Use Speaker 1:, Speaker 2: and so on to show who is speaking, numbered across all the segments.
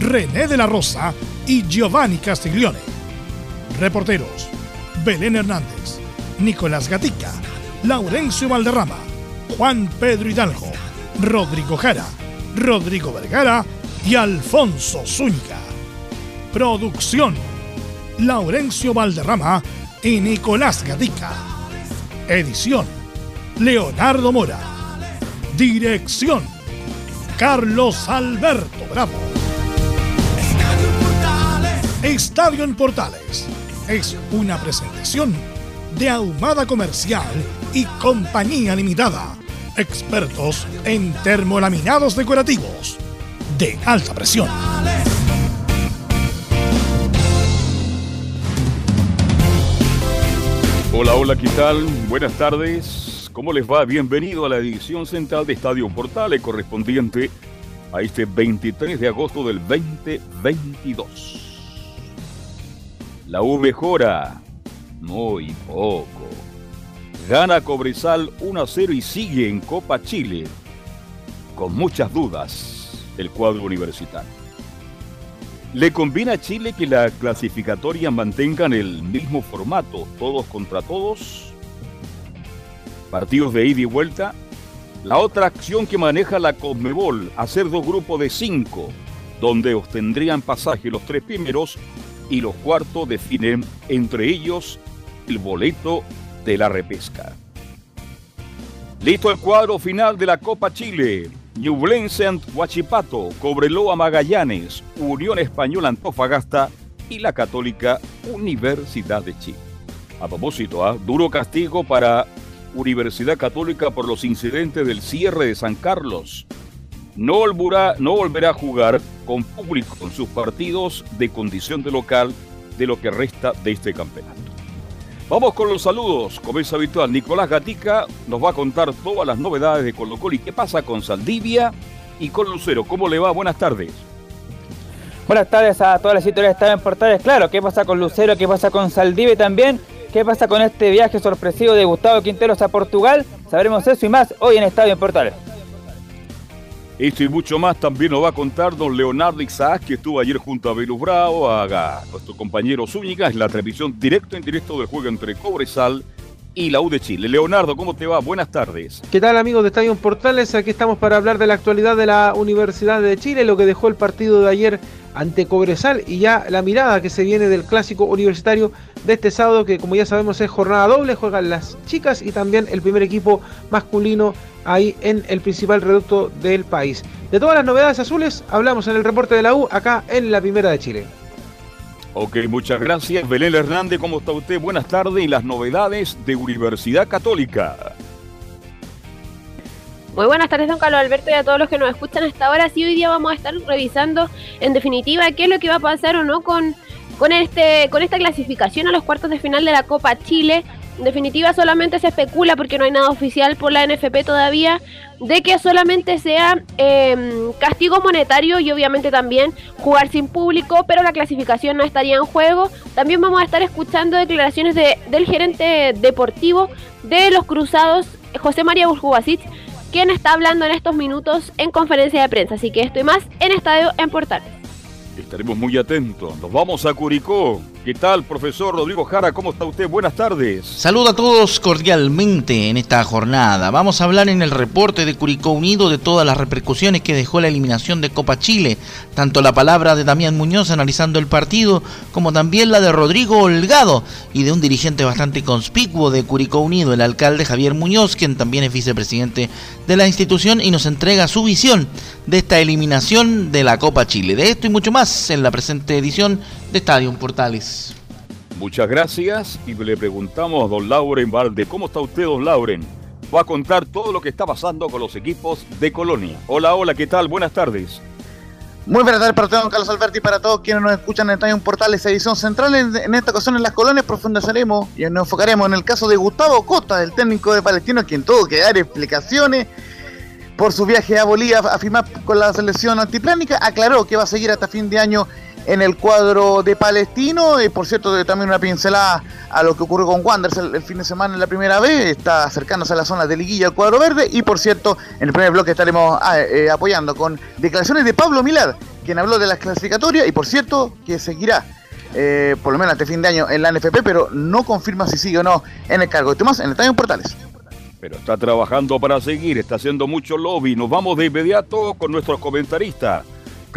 Speaker 1: René de la Rosa y Giovanni Castiglione. Reporteros. Belén Hernández, Nicolás Gatica, Laurencio Valderrama, Juan Pedro Hidalgo, Rodrigo Jara, Rodrigo Vergara y Alfonso Zúñiga. Producción. Laurencio Valderrama y Nicolás Gatica. Edición. Leonardo Mora. Dirección. Carlos Alberto Bravo. Estadio en Portales es una presentación de Ahumada Comercial y Compañía Limitada. Expertos en termolaminados decorativos de alta presión.
Speaker 2: Hola, hola, ¿qué tal? Buenas tardes. ¿Cómo les va? Bienvenido a la edición central de Estadio Portales correspondiente a este 23 de agosto del 2022. La U mejora. Muy poco. Gana Cobresal 1 a 0 y sigue en Copa Chile. Con muchas dudas el cuadro universitario. ¿Le conviene a Chile que la clasificatoria mantengan el mismo formato, todos contra todos? Partidos de ida y vuelta. La otra acción que maneja la Conmebol, hacer dos grupos de cinco, donde obtendrían pasaje los tres primeros y los cuartos definen entre ellos el boleto de la repesca. Listo el cuadro final de la Copa Chile. Ñublense Huachipato, Cobreloa Magallanes, Unión Española Antofagasta y la Católica Universidad de Chile. A propósito, ¿ah? duro castigo para Universidad Católica por los incidentes del cierre de San Carlos. No volverá, no volverá a jugar con público en sus partidos de condición de local de lo que resta de este campeonato. Vamos con los saludos, como es habitual. Nicolás Gatica nos va a contar todas las novedades de Colo Colo y qué pasa con Saldivia y con Lucero. ¿Cómo le va? Buenas tardes.
Speaker 3: Buenas tardes a todas las historias que están en portales. Claro, ¿qué pasa con Lucero? ¿Qué pasa con Saldivia también? ¿Qué pasa con este viaje sorpresivo de Gustavo Quinteros a Portugal? Sabremos eso y más hoy en Estadio en Portales.
Speaker 2: Esto y mucho más también nos va a contar don Leonardo Isaac, que estuvo ayer junto a Velus Bravo, a, nuestro compañero Zúñiga, en la transmisión directo en directo del juego entre Cobresal y la U de Chile. Leonardo, ¿cómo te va? Buenas tardes.
Speaker 4: ¿Qué tal amigos de Estadio Portales? Aquí estamos para hablar de la actualidad de la Universidad de Chile, lo que dejó el partido de ayer ante Cobresal y ya la mirada que se viene del clásico universitario de este sábado que como ya sabemos es jornada doble, juegan las chicas y también el primer equipo masculino ahí en el principal reducto del país. De todas las novedades azules hablamos en el reporte de la U acá en la Primera de Chile.
Speaker 2: Ok, muchas gracias. Belén Hernández, ¿cómo está usted? Buenas tardes y las novedades de Universidad Católica.
Speaker 5: Muy buenas tardes, don Carlos Alberto, y a todos los que nos escuchan hasta ahora. Sí, hoy día vamos a estar revisando, en definitiva, qué es lo que va a pasar o no con, con, este, con esta clasificación a los cuartos de final de la Copa Chile. En definitiva, solamente se especula, porque no hay nada oficial por la NFP todavía, de que solamente sea em, castigo monetario y obviamente también jugar sin público, pero la clasificación no estaría en juego. También vamos a estar escuchando declaraciones de, del gerente deportivo de los Cruzados, José María Burjubasic, quien está hablando en estos minutos en conferencia de prensa. Así que estoy más en Estadio en Portales.
Speaker 2: Estaremos muy atentos. Nos vamos a Curicó. ¿Qué tal, profesor Rodrigo Jara? ¿Cómo está usted? Buenas tardes.
Speaker 6: Saludo a todos cordialmente en esta jornada. Vamos a hablar en el reporte de Curicó Unido de todas las repercusiones que dejó la eliminación de Copa Chile, tanto la palabra de Damián Muñoz analizando el partido, como también la de Rodrigo Holgado y de un dirigente bastante conspicuo de Curicó Unido, el alcalde Javier Muñoz, quien también es vicepresidente de la institución y nos entrega su visión de esta eliminación de la Copa Chile. De esto y mucho más en la presente edición de Estadio Portales.
Speaker 2: Muchas gracias y le preguntamos a don Lauren Valde, ¿cómo está usted, don Lauren? Va a contar todo lo que está pasando con los equipos de Colonia. Hola, hola, ¿qué tal? Buenas tardes.
Speaker 7: Muy buenas tardes para todos, Carlos Alberti, para todos quienes nos escuchan en Estadio Portales, edición central. En, esta ocasión en las colonias profundizaremos y nos enfocaremos en el caso de Gustavo Costa, del técnico de Palestino, quien tuvo que dar explicaciones por su viaje a Bolivia a firmar con la selección antiplánica. Aclaró que va a seguir hasta fin de año en el cuadro de Palestino. Y por cierto, también una pincelada a lo que ocurrió con Wanderers el, fin de semana en la primera vez. Está acercándose a la zona de liguilla el cuadro verde. Y por cierto, en el primer bloque estaremos ah, eh, apoyando con declaraciones de Pablo Milad, quien habló de las clasificatorias. Y por cierto, que seguirá. Eh, por lo menos este fin de año en la NFP, pero no confirma si sigue o no en el cargo. Tomás, en el Estadio Portales.
Speaker 2: Pero está trabajando para seguir, está haciendo mucho lobby. Nos vamos de inmediato con nuestros comentaristas.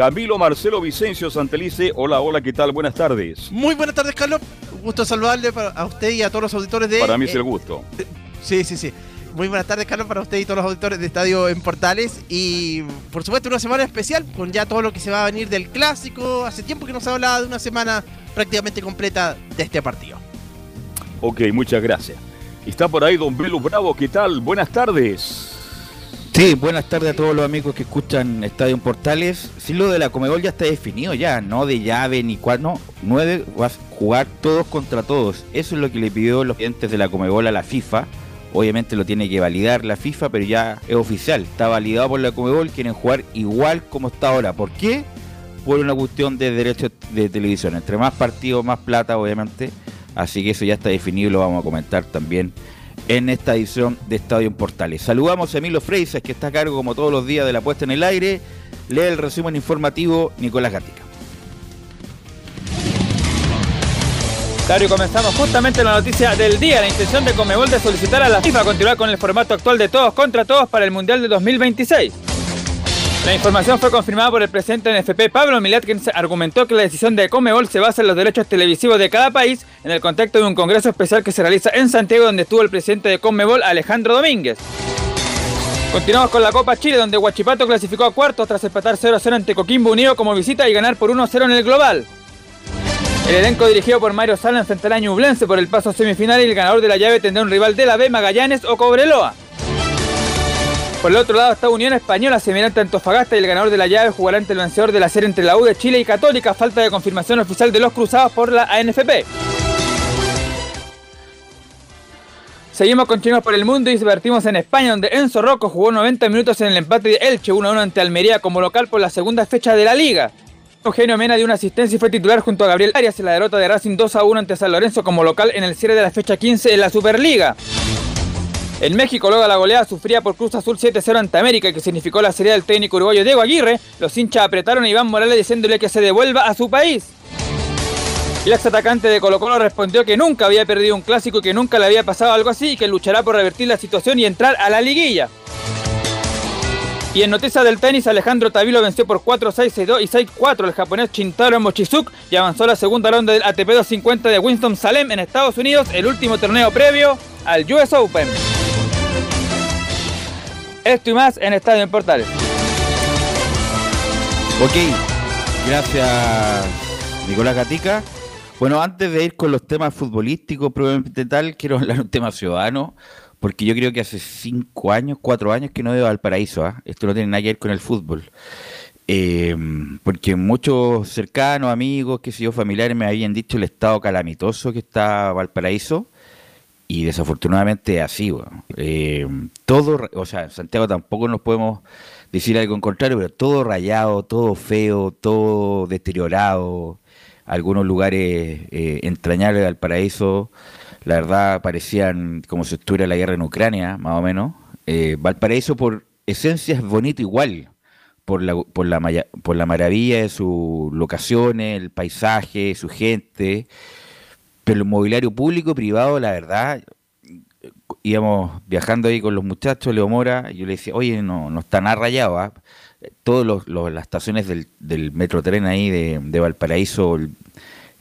Speaker 2: Camilo Marcelo Vicencio Santelice. Hola, hola, ¿qué tal? Buenas tardes.
Speaker 8: Muy buenas tardes, Carlos. Un gusto saludarle a usted y a todos los auditores de.
Speaker 2: Para mí es el gusto.
Speaker 8: sí, sí, sí. Muy buenas tardes, Carlos, para usted y todos los auditores de Estadio en Portales. Y por supuesto, una semana especial con ya todo lo que se va a venir del clásico. Hace tiempo que nos ha hablado de una semana prácticamente completa de este partido.
Speaker 2: Ok, muchas gracias. Está por ahí Don Belu Bravo, ¿qué tal? Buenas tardes.
Speaker 9: Sí, buenas tardes a todos los amigos que escuchan Estadio Portales. Sí, lo de la Comebol ya está definido ya, no de llave ni cuál, no, nueve, vas a jugar todos contra todos. Eso es lo que le pidió los clientes de la Comebol a la FIFA. Obviamente lo tiene que validar la FIFA, pero ya es oficial. Está validado por la Comebol, quieren jugar igual como está ahora. ¿Por qué? Por una cuestión de derechos de televisión. Entre más partidos, más plata, obviamente. Así que eso ya está definido y lo vamos a comentar también en esta edición de Estadio en Portales. Saludamos a Emilio Freisas, que está a cargo como todos los días de la puesta en el aire. Lee el resumen informativo Nicolás Gatica.
Speaker 3: Claro, y comenzamos justamente la noticia del día, la intención de Comebol de solicitar a la FIFA continuar con el formato actual de todos contra todos para el Mundial de 2026. La información fue confirmada por el presidente de NFP, Pablo Milat, quien argumentó que la decisión de Comebol se basa en los derechos televisivos de cada país en el contexto de un congreso especial que se realiza en Santiago, donde estuvo el presidente de Comebol, Alejandro Domínguez. Continuamos con la Copa Chile, donde Huachipato clasificó a cuartos tras empatar 0-0 ante Coquimbo Unido como visita y ganar por 1-0 en el global. El elenco dirigido por Mario Sala enfrentará a Ñublense por el paso semifinal y el ganador de la llave tendrá un rival de la B, Magallanes o Cobreloa. Por el otro lado está Unión Española, semirante Antofagasta y el ganador de la llave jugará ante el vencedor de la serie entre la U de Chile y Católica, falta de confirmación oficial de los cruzados por la ANFP. Seguimos con Chinos por el Mundo y divertimos en España, donde Enzo Rocco jugó 90 minutos en el empate de Elche 1-1 ante Almería como local por la segunda fecha de la liga. Eugenio Mena dio una asistencia y fue titular junto a Gabriel Arias en la derrota de Racing 2-1 ante San Lorenzo como local en el cierre de la fecha 15 en la Superliga. En México, luego la goleada sufría por Cruz Azul 7-0 ante América, que significó la serie del técnico uruguayo Diego Aguirre, los hinchas apretaron a Iván Morales diciéndole que se devuelva a su país. El ex atacante de Colo Colo respondió que nunca había perdido un clásico y que nunca le había pasado algo así y que luchará por revertir la situación y entrar a la liguilla. Y en noticias del tenis, Alejandro Tavilo venció por 4-6-6-2 y 6-4 el japonés Shintaro Mochizuk y avanzó a la segunda ronda del ATP 250 de Winston Salem en Estados Unidos, el último torneo previo al US Open. Esto y más en Estadio en Portales.
Speaker 9: Ok, gracias Nicolás Gatica. Bueno, antes de ir con los temas futbolísticos, probablemente tal, quiero hablar un tema ciudadano, porque yo creo que hace cinco años, cuatro años que no veo al paraíso. ¿ah? Esto no tiene nada que ver con el fútbol. Eh, porque muchos cercanos, amigos, que sé yo, familiares me habían dicho el estado calamitoso que está Valparaíso y desafortunadamente así, eh, todo, o sea, en Santiago tampoco nos podemos decir algo en contrario, pero todo rayado, todo feo, todo deteriorado, algunos lugares eh, entrañables del paraíso, la verdad parecían como si estuviera la guerra en Ucrania, más o menos. Eh, Valparaíso por esencia es bonito igual, por la, por, la, por la maravilla de sus locaciones, el paisaje, su gente, pero el mobiliario público y privado, la verdad, íbamos viajando ahí con los muchachos, Leo Mora, y yo le decía, oye, no, no está nada rayado, ¿ah? todas las estaciones del, del tren ahí de, de Valparaíso,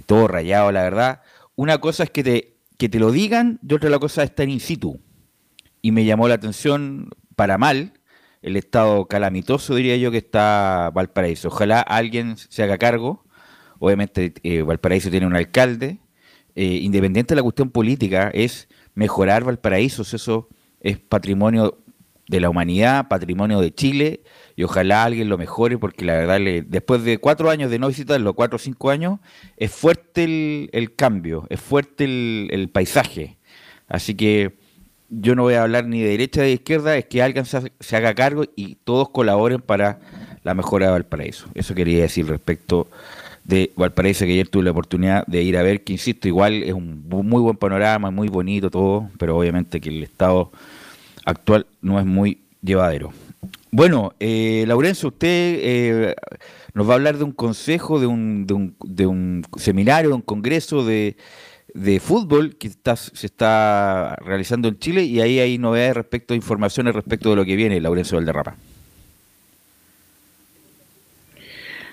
Speaker 9: todo rayado, la verdad. Una cosa es que te, que te lo digan y otra la cosa es estar in situ. Y me llamó la atención, para mal, el estado calamitoso, diría yo, que está Valparaíso. Ojalá alguien se haga cargo. Obviamente eh, Valparaíso tiene un alcalde, eh, independiente de la cuestión política, es mejorar Valparaíso, eso es patrimonio de la humanidad, patrimonio de Chile, y ojalá alguien lo mejore, porque la verdad, le, después de cuatro años de no visitarlo, cuatro o cinco años, es fuerte el, cambio, es fuerte el, paisaje. Así que yo no voy a hablar ni de derecha ni de izquierda, es que alguien se, se haga cargo y todos colaboren para la mejora de Valparaíso. Eso quería decir respecto de Valparaíso, que ayer tuve la oportunidad de ir a ver, que insisto, igual es un muy buen panorama, muy bonito todo, pero obviamente que el estado actual no es muy llevadero. Bueno, eh, Laurencio, usted eh, nos va a hablar de un consejo, de un, de un, de un seminario, un congreso de, de fútbol que está, se está realizando en Chile y ahí hay novedades respecto, informaciones respecto de lo que viene, Laurencio Valderrama.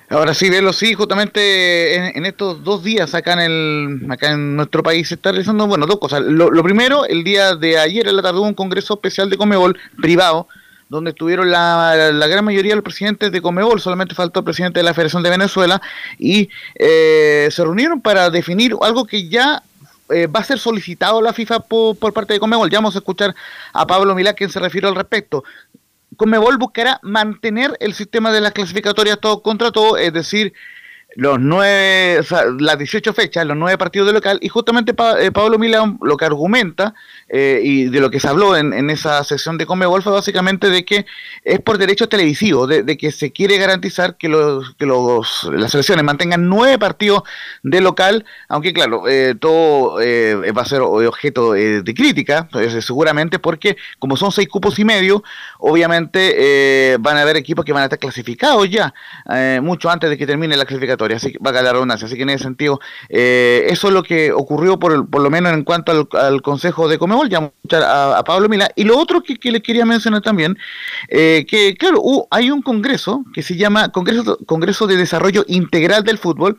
Speaker 7: Ahora sí, verlo sí, justamente en, estos dos días acá en el acá en nuestro país se está realizando, bueno, dos cosas. Lo, primero, el día de ayer en la tarde hubo un congreso especial de Comebol privado, donde estuvieron la, la gran mayoría de los presidentes de Comebol, solamente faltó el presidente de la Federación de Venezuela, y eh, se reunieron para definir algo que ya eh, va a ser solicitado la FIFA por, por, parte de Comebol. Ya vamos a escuchar a Pablo Milá quien se refiere al respecto. Conmebol buscará mantener el sistema de las clasificatorias todo contra todo, es decir, los nueve, las 18 fechas, los nueve partidos de local, y justamente eh, Pablo Milán lo que argumenta, eh, y de lo que se habló en, esa sesión de Comebol fue básicamente de que es por derechos televisivos, de, que se quiere garantizar que, los, que los, las selecciones mantengan nueve partidos de local, aunque claro, eh, todo va a ser objeto de crítica, seguramente porque como son seis cupos y medio, obviamente van a haber equipos que van a estar clasificados ya, mucho antes de que termine la clasificatoria así que. Así que en ese sentido, eh, eso es lo que ocurrió por, por lo menos en cuanto al, Consejo de Comebol, ya a, Pablo Mila. Y lo otro que, le quería mencionar también, eh, que claro, hay un congreso que se llama Congreso, Congreso de Desarrollo Integral del Fútbol,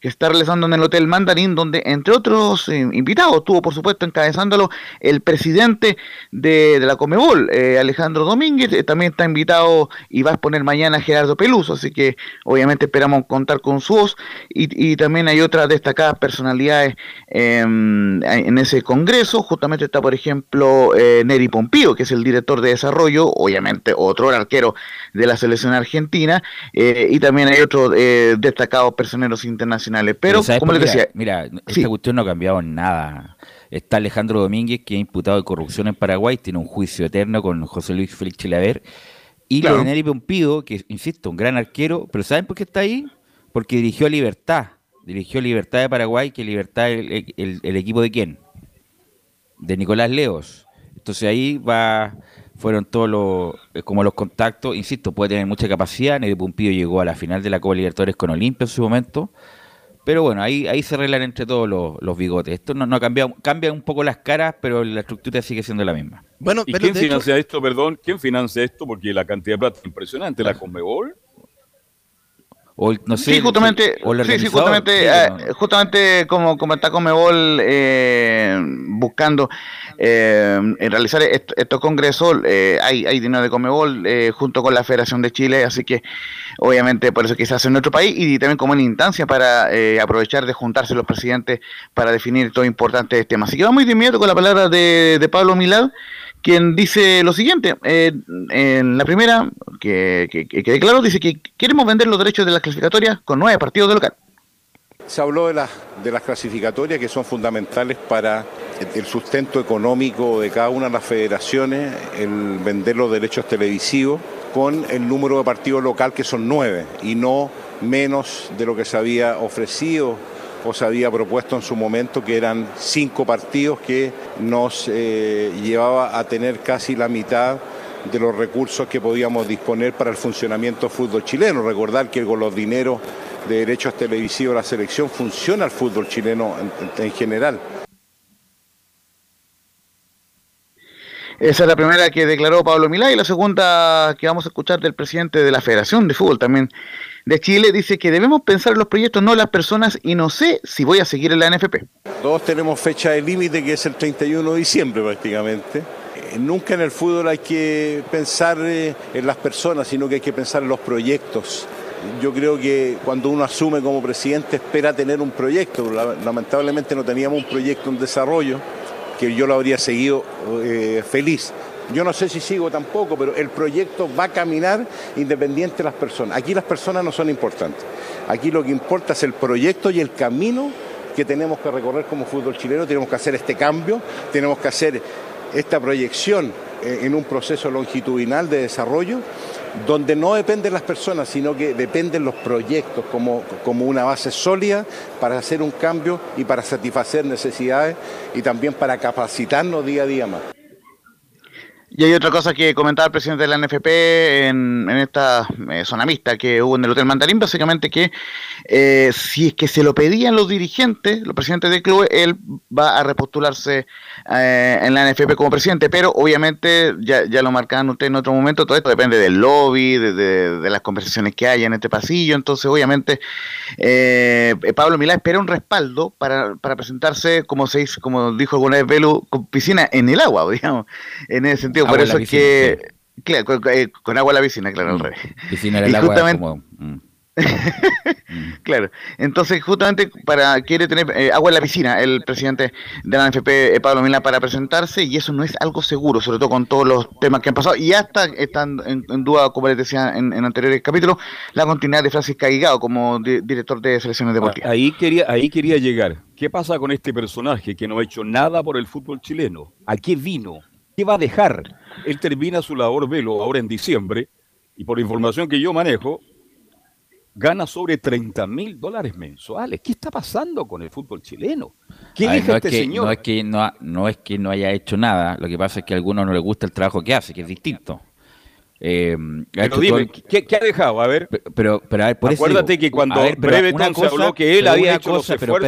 Speaker 7: que está realizando en el Hotel Mandarín, donde entre otros eh, invitados tuvo, por supuesto, encabezándolo el presidente de, la Comebol, eh, Alejandro Domínguez, eh, también está invitado y va a exponer mañana Gerardo Peluso, así que obviamente esperamos contar con su voz. Y, también hay otras destacadas personalidades em, en ese congreso, justamente está, por ejemplo, Neri Pompío, que es el director de desarrollo, obviamente otro arquero de la selección argentina, y también hay otros destacados personeros internacionales pero, como les decía.
Speaker 9: Mira, esta cuestión no ha cambiado en nada. Está Alejandro Domínguez, que ha imputado de corrupción en Paraguay, tiene un juicio eterno con José Luis Félix Chilaver. Y claro. Leonel Pompido, que insisto, un gran arquero, pero ¿saben por qué está ahí? Porque dirigió a Libertad. Dirigió Libertad de Paraguay, que Libertad el, el, equipo de quién? De Nicolás Leos. Entonces ahí va fueron todos los, eh, como los contactos, insisto, puede tener mucha capacidad, Neri Pumpido llegó a la final de la Copa Libertadores con Olimpia en su momento, pero bueno, ahí, ahí se arreglan entre todos los, bigotes. Esto no, no ha cambiado, cambia un poco las caras, pero la estructura sigue siendo la misma.
Speaker 2: Bueno, ¿Y quién financia esto, perdón? ¿Quién financia esto? Porque la cantidad de plata es impresionante. ¿La Conmebol?
Speaker 7: O, no sé, sí, justamente, sí, sí, justamente, eh, justamente como, como está Comebol eh, buscando eh, realizar estos congresos, eh, hay, hay dinero de Comebol eh, junto con la Federación de Chile, así que obviamente por eso que se hace en nuestro país y también como una instancia para aprovechar de juntarse los presidentes para definir todo importante temas. Así que vamos de inmediato con la palabra de, de Pablo Milad quien dice lo siguiente, eh, en la primera, que, quede claro, dice que queremos vender los derechos de las clasificatorias con nueve partidos de local.
Speaker 10: Se habló de, las de las clasificatorias que son fundamentales para el sustento económico de cada una de las federaciones, el vender los derechos televisivos con el número de partidos local que son nueve y no menos de lo que se había ofrecido o se había propuesto en su momento, que eran cinco partidos que nos eh, llevaba a tener casi la mitad de los recursos que podíamos disponer para el funcionamiento del fútbol chileno. Recordar que con los dineros de derechos televisivos la selección funciona el fútbol chileno en, general.
Speaker 7: Esa es la primera que declaró Pablo Milá y la segunda que vamos a escuchar del presidente de la Federación de Fútbol también, de Chile dice que debemos pensar en los proyectos, no las personas, y no sé si voy a seguir en la NFP.
Speaker 10: Todos tenemos fecha de límite que es el 31 de diciembre prácticamente. Eh, nunca en el fútbol hay que pensar eh, en las personas, sino que hay que pensar en los proyectos. Yo creo que cuando uno asume como presidente espera tener un proyecto. Lamentablemente no teníamos un proyecto en desarrollo que yo lo habría seguido eh, feliz yo no sé si sigo tampoco, pero el proyecto va a caminar independiente de las personas. Aquí las personas no son importantes. Aquí lo que importa es el proyecto y el camino que tenemos que recorrer como fútbol chileno, tenemos que hacer este cambio, tenemos que hacer esta proyección eh, en un proceso longitudinal de desarrollo donde no dependen las personas, sino que dependen los proyectos como, como una base sólida para hacer un cambio y para satisfacer necesidades y también para capacitarnos día a día más.
Speaker 7: Y hay otra cosa que comentaba el presidente de la NFP en, esta eh, zona mixta que hubo en el Hotel Mandarín, básicamente que eh, si es que se lo pedían los dirigentes, los presidentes del club, él va a repostularse eh, en la NFP como presidente, pero obviamente ya, ya lo marcaban ustedes en otro momento, todo esto depende del lobby, de, las conversaciones que haya en este pasillo, entonces obviamente Pablo Milá espera un respaldo para, para presentarse, como se dice, como dijo alguna vez Belu, con piscina en el agua, digamos, en ese sentido por eso es que. Claro, eh, con, agua a la piscina, claro, al mm. revés.
Speaker 9: Piscina el agua como... Mm.
Speaker 7: claro, entonces justamente para quiere tener eh, agua en la piscina el presidente de la NFP, eh, Pablo Milán, para presentarse y eso no es algo seguro, sobre todo con todos los temas que han pasado y hasta están en, duda, como les decía en, anteriores capítulos, la continuidad de Francisco Caigado como director de selecciones deportivas.
Speaker 2: Ahí quería, ahí quería llegar. ¿Qué pasa con este personaje que no ha hecho nada por el fútbol chileno? ¿A qué vino? ¿Qué va a dejar? Él termina su labor velo ahora en diciembre y por información que yo manejo, gana sobre 30 mil dólares mensuales. ¿Qué está pasando con el fútbol chileno?
Speaker 9: ¿Qué dice este señor? No es, que no, no es que no haya hecho nada, lo que pasa es que a algunos no les gusta el trabajo que hace, que es distinto.
Speaker 2: Eh, pero dime, ¿qué, ha dejado? A ver.
Speaker 9: Pero, pero a ver, por
Speaker 2: Acuérdate que cuando Breveton se habló que él había hecho cosa, pero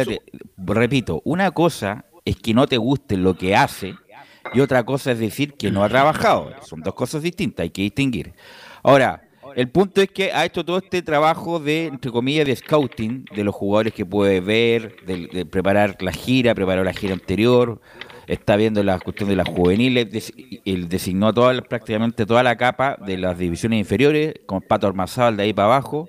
Speaker 9: repito, una cosa es que no te guste lo que hace y otra cosa es decir que no ha trabajado. Son dos cosas distintas, hay que distinguir. Ahora, el punto es que ha hecho todo este trabajo de, entre comillas, de scouting de los jugadores que puede ver, de, preparar la gira, preparó la gira anterior, está viendo la cuestión de las juveniles, él designó toda, prácticamente toda la capa de las divisiones inferiores, con Pato Armazal de ahí para abajo,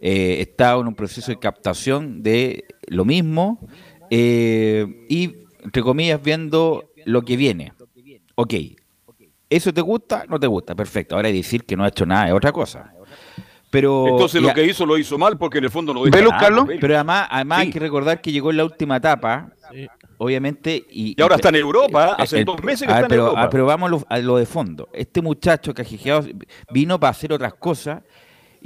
Speaker 9: eh, está en un proceso de captación de lo mismo, eh, y, entre comillas, viendo lo que viene. Ok, ¿eso te gusta? No te gusta, perfecto. Ahora decir que no ha hecho nada es otra cosa. Pero,
Speaker 2: Entonces lo que hizo lo hizo mal porque en el fondo no
Speaker 9: dijo nada. Pero además, además hay que recordar que llegó en la última etapa, obviamente. Y,
Speaker 2: ahora está en Europa, hace dos meses que está en Europa.
Speaker 9: pero vamos a lo, de fondo. Este muchacho cajijeado vino para hacer otras cosas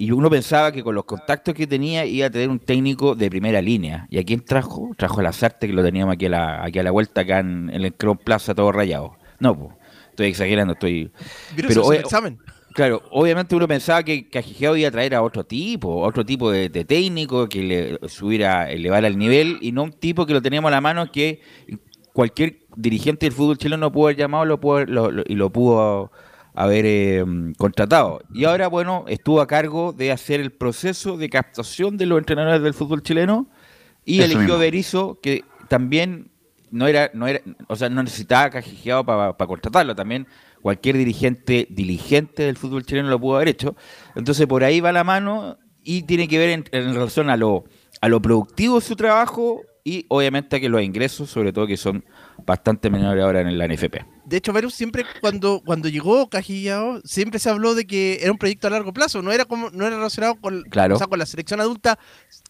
Speaker 9: y uno pensaba que con los contactos que tenía iba a tener un técnico de primera línea. ¿Y a quién trajo? Trajo a Lazarte, que lo teníamos aquí a la, aquí a la vuelta, acá en, el Cron Plaza, todo rayado. No, pues, estoy exagerando, estoy...
Speaker 8: Pero, examen.
Speaker 9: Claro, obviamente uno pensaba que Cajijeado iba a traer a otro tipo, otro tipo de, técnico que le subiera, elevara el nivel y no un tipo que lo teníamos a la mano que cualquier dirigente del fútbol chileno lo pudo haber llamado lo, y lo pudo haber eh, contratado. Y ahora, bueno, estuvo a cargo de hacer el proceso de captación de los entrenadores del fútbol chileno y eligió Berizzo, que también no era, no era, o sea, no necesitaba cajijeado para contratarlo, también cualquier dirigente diligente del fútbol chileno lo pudo haber hecho. Entonces por ahí va la mano y tiene que ver en, en relación a lo, a lo productivo de su trabajo y obviamente a que los ingresos, sobre todo que son bastante menores ahora en la NFP.
Speaker 8: De hecho, Verus siempre cuando, cuando llegó Cajillao, siempre se habló de que era un proyecto a largo plazo, no era como no era relacionado con, con la selección adulta,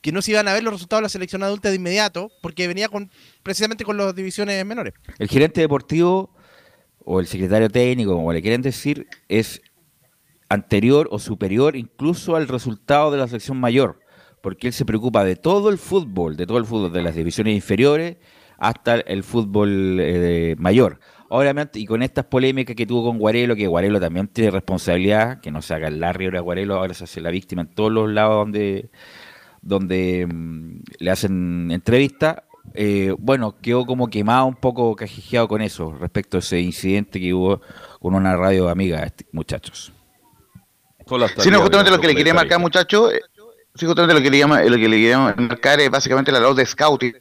Speaker 8: que no se iban a ver los resultados de la selección adulta de inmediato, porque venía con precisamente con las divisiones menores.
Speaker 9: El gerente deportivo o el secretario técnico, como le quieren decir, es anterior o superior incluso al resultado de la selección mayor, porque él se preocupa de todo el fútbol, de todo el fútbol, de las divisiones inferiores hasta el fútbol eh, mayor. Obviamente, y con estas polémicas que tuvo con Guarelo, que Guarelo también tiene responsabilidad, que no se haga el Larry ahora Guarelo, ahora se hace la víctima en todos los lados donde, donde mm, le hacen entrevistas. Eh, bueno, quedó como quemado un poco cajijeado con eso, respecto a ese incidente que hubo con una radio amiga, este, muchachos.
Speaker 7: Sí, no, justamente lo que le quería marcar, muchachos, sí, justamente lo que le, lo que le quería marcar es básicamente la labor de scouting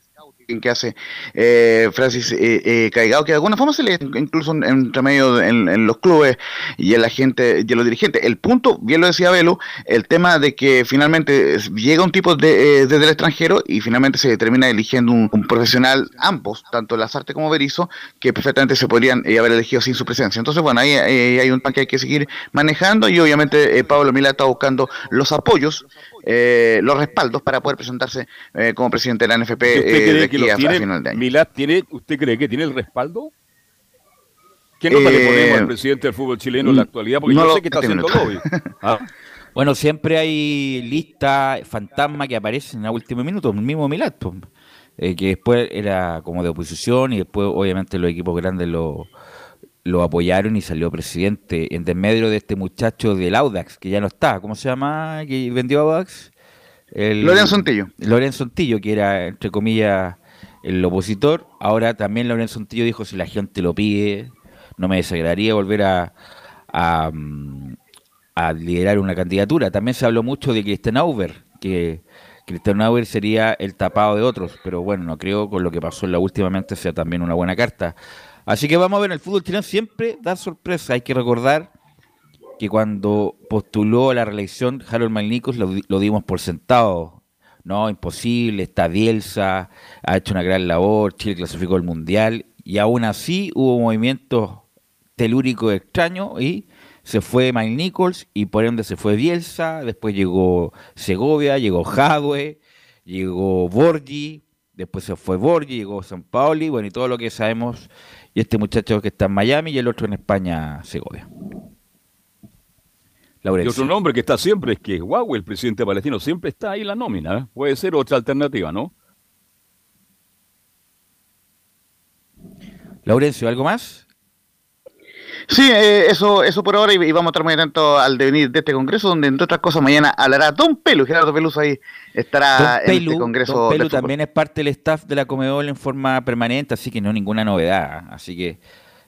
Speaker 7: que hace eh, Francis eh, eh, Caigao, que de alguna forma se le incluso entre medio en, los clubes y en la gente y en los dirigentes. El punto, bien lo decía Velo, el tema de que finalmente llega un tipo de, desde el extranjero y finalmente se termina eligiendo un, profesional, ambos, tanto Lazarte como Berizo, que perfectamente se podrían haber elegido sin su presencia. Entonces, bueno, ahí, hay un plan que hay que seguir manejando y obviamente Pablo Mila está buscando los apoyos eh, los respaldos para poder presentarse eh, como presidente de la NFP
Speaker 2: eh, de aquí a, final de año. ¿tiene, ¿usted cree que tiene el respaldo? ¿Qué nota le ponemos al presidente del fútbol chileno en la actualidad? Porque no sé qué está haciendo lobby.
Speaker 9: Ah. Bueno, siempre hay listas fantasma que aparecen a último minuto, el mismo Milad, que después era como de oposición y después obviamente los equipos grandes lo, lo apoyaron y salió presidente en medio de este muchacho del Audax, que ya no está, ¿cómo se llama? Que vendió Audax.
Speaker 7: El, Lorenzo Antillo.
Speaker 9: Lorenzo Antillo, que era, entre comillas, el opositor. Ahora también Lorenzo Antillo dijo, si la gente lo pide, no me desagradaría volver a, a, liderar una candidatura. También se habló mucho de Christian Auber, que Christian Auber sería el tapado de otros, pero bueno, no creo con lo que pasó en la últimamente sea también una buena carta. Así que vamos a ver, el fútbol chileno siempre da sorpresa. Hay que recordar que cuando postuló a la reelección Harold Magnicos lo, dimos por sentado. No, imposible, está Bielsa, ha hecho una gran labor, Chile clasificó el Mundial y aún así hubo movimientos telúricos extraños y se fue Mike Nichols y por ende se fue Bielsa, después llegó Segovia, llegó Jadwe, llegó Borgi, después se fue Borgi, llegó San Pauli, bueno, y todo lo que sabemos y este muchacho que está en Miami y el otro en España, Segovia.
Speaker 2: Y otro nombre que está siempre es que Huawei, el presidente palestino, siempre está ahí en la nómina. ¿eh? Puede ser otra alternativa, ¿no?
Speaker 9: Laurencio, ¿algo más?
Speaker 7: Sí, eh, eso, eso por ahora y, vamos a estar muy atentos al devenir de este congreso, donde entre otras cosas mañana hablará Don Pelu, Gerardo Peluso ahí estará en este congreso.
Speaker 9: Don Pelu también es parte del staff de la Comedol en forma permanente, así que no ninguna novedad, así que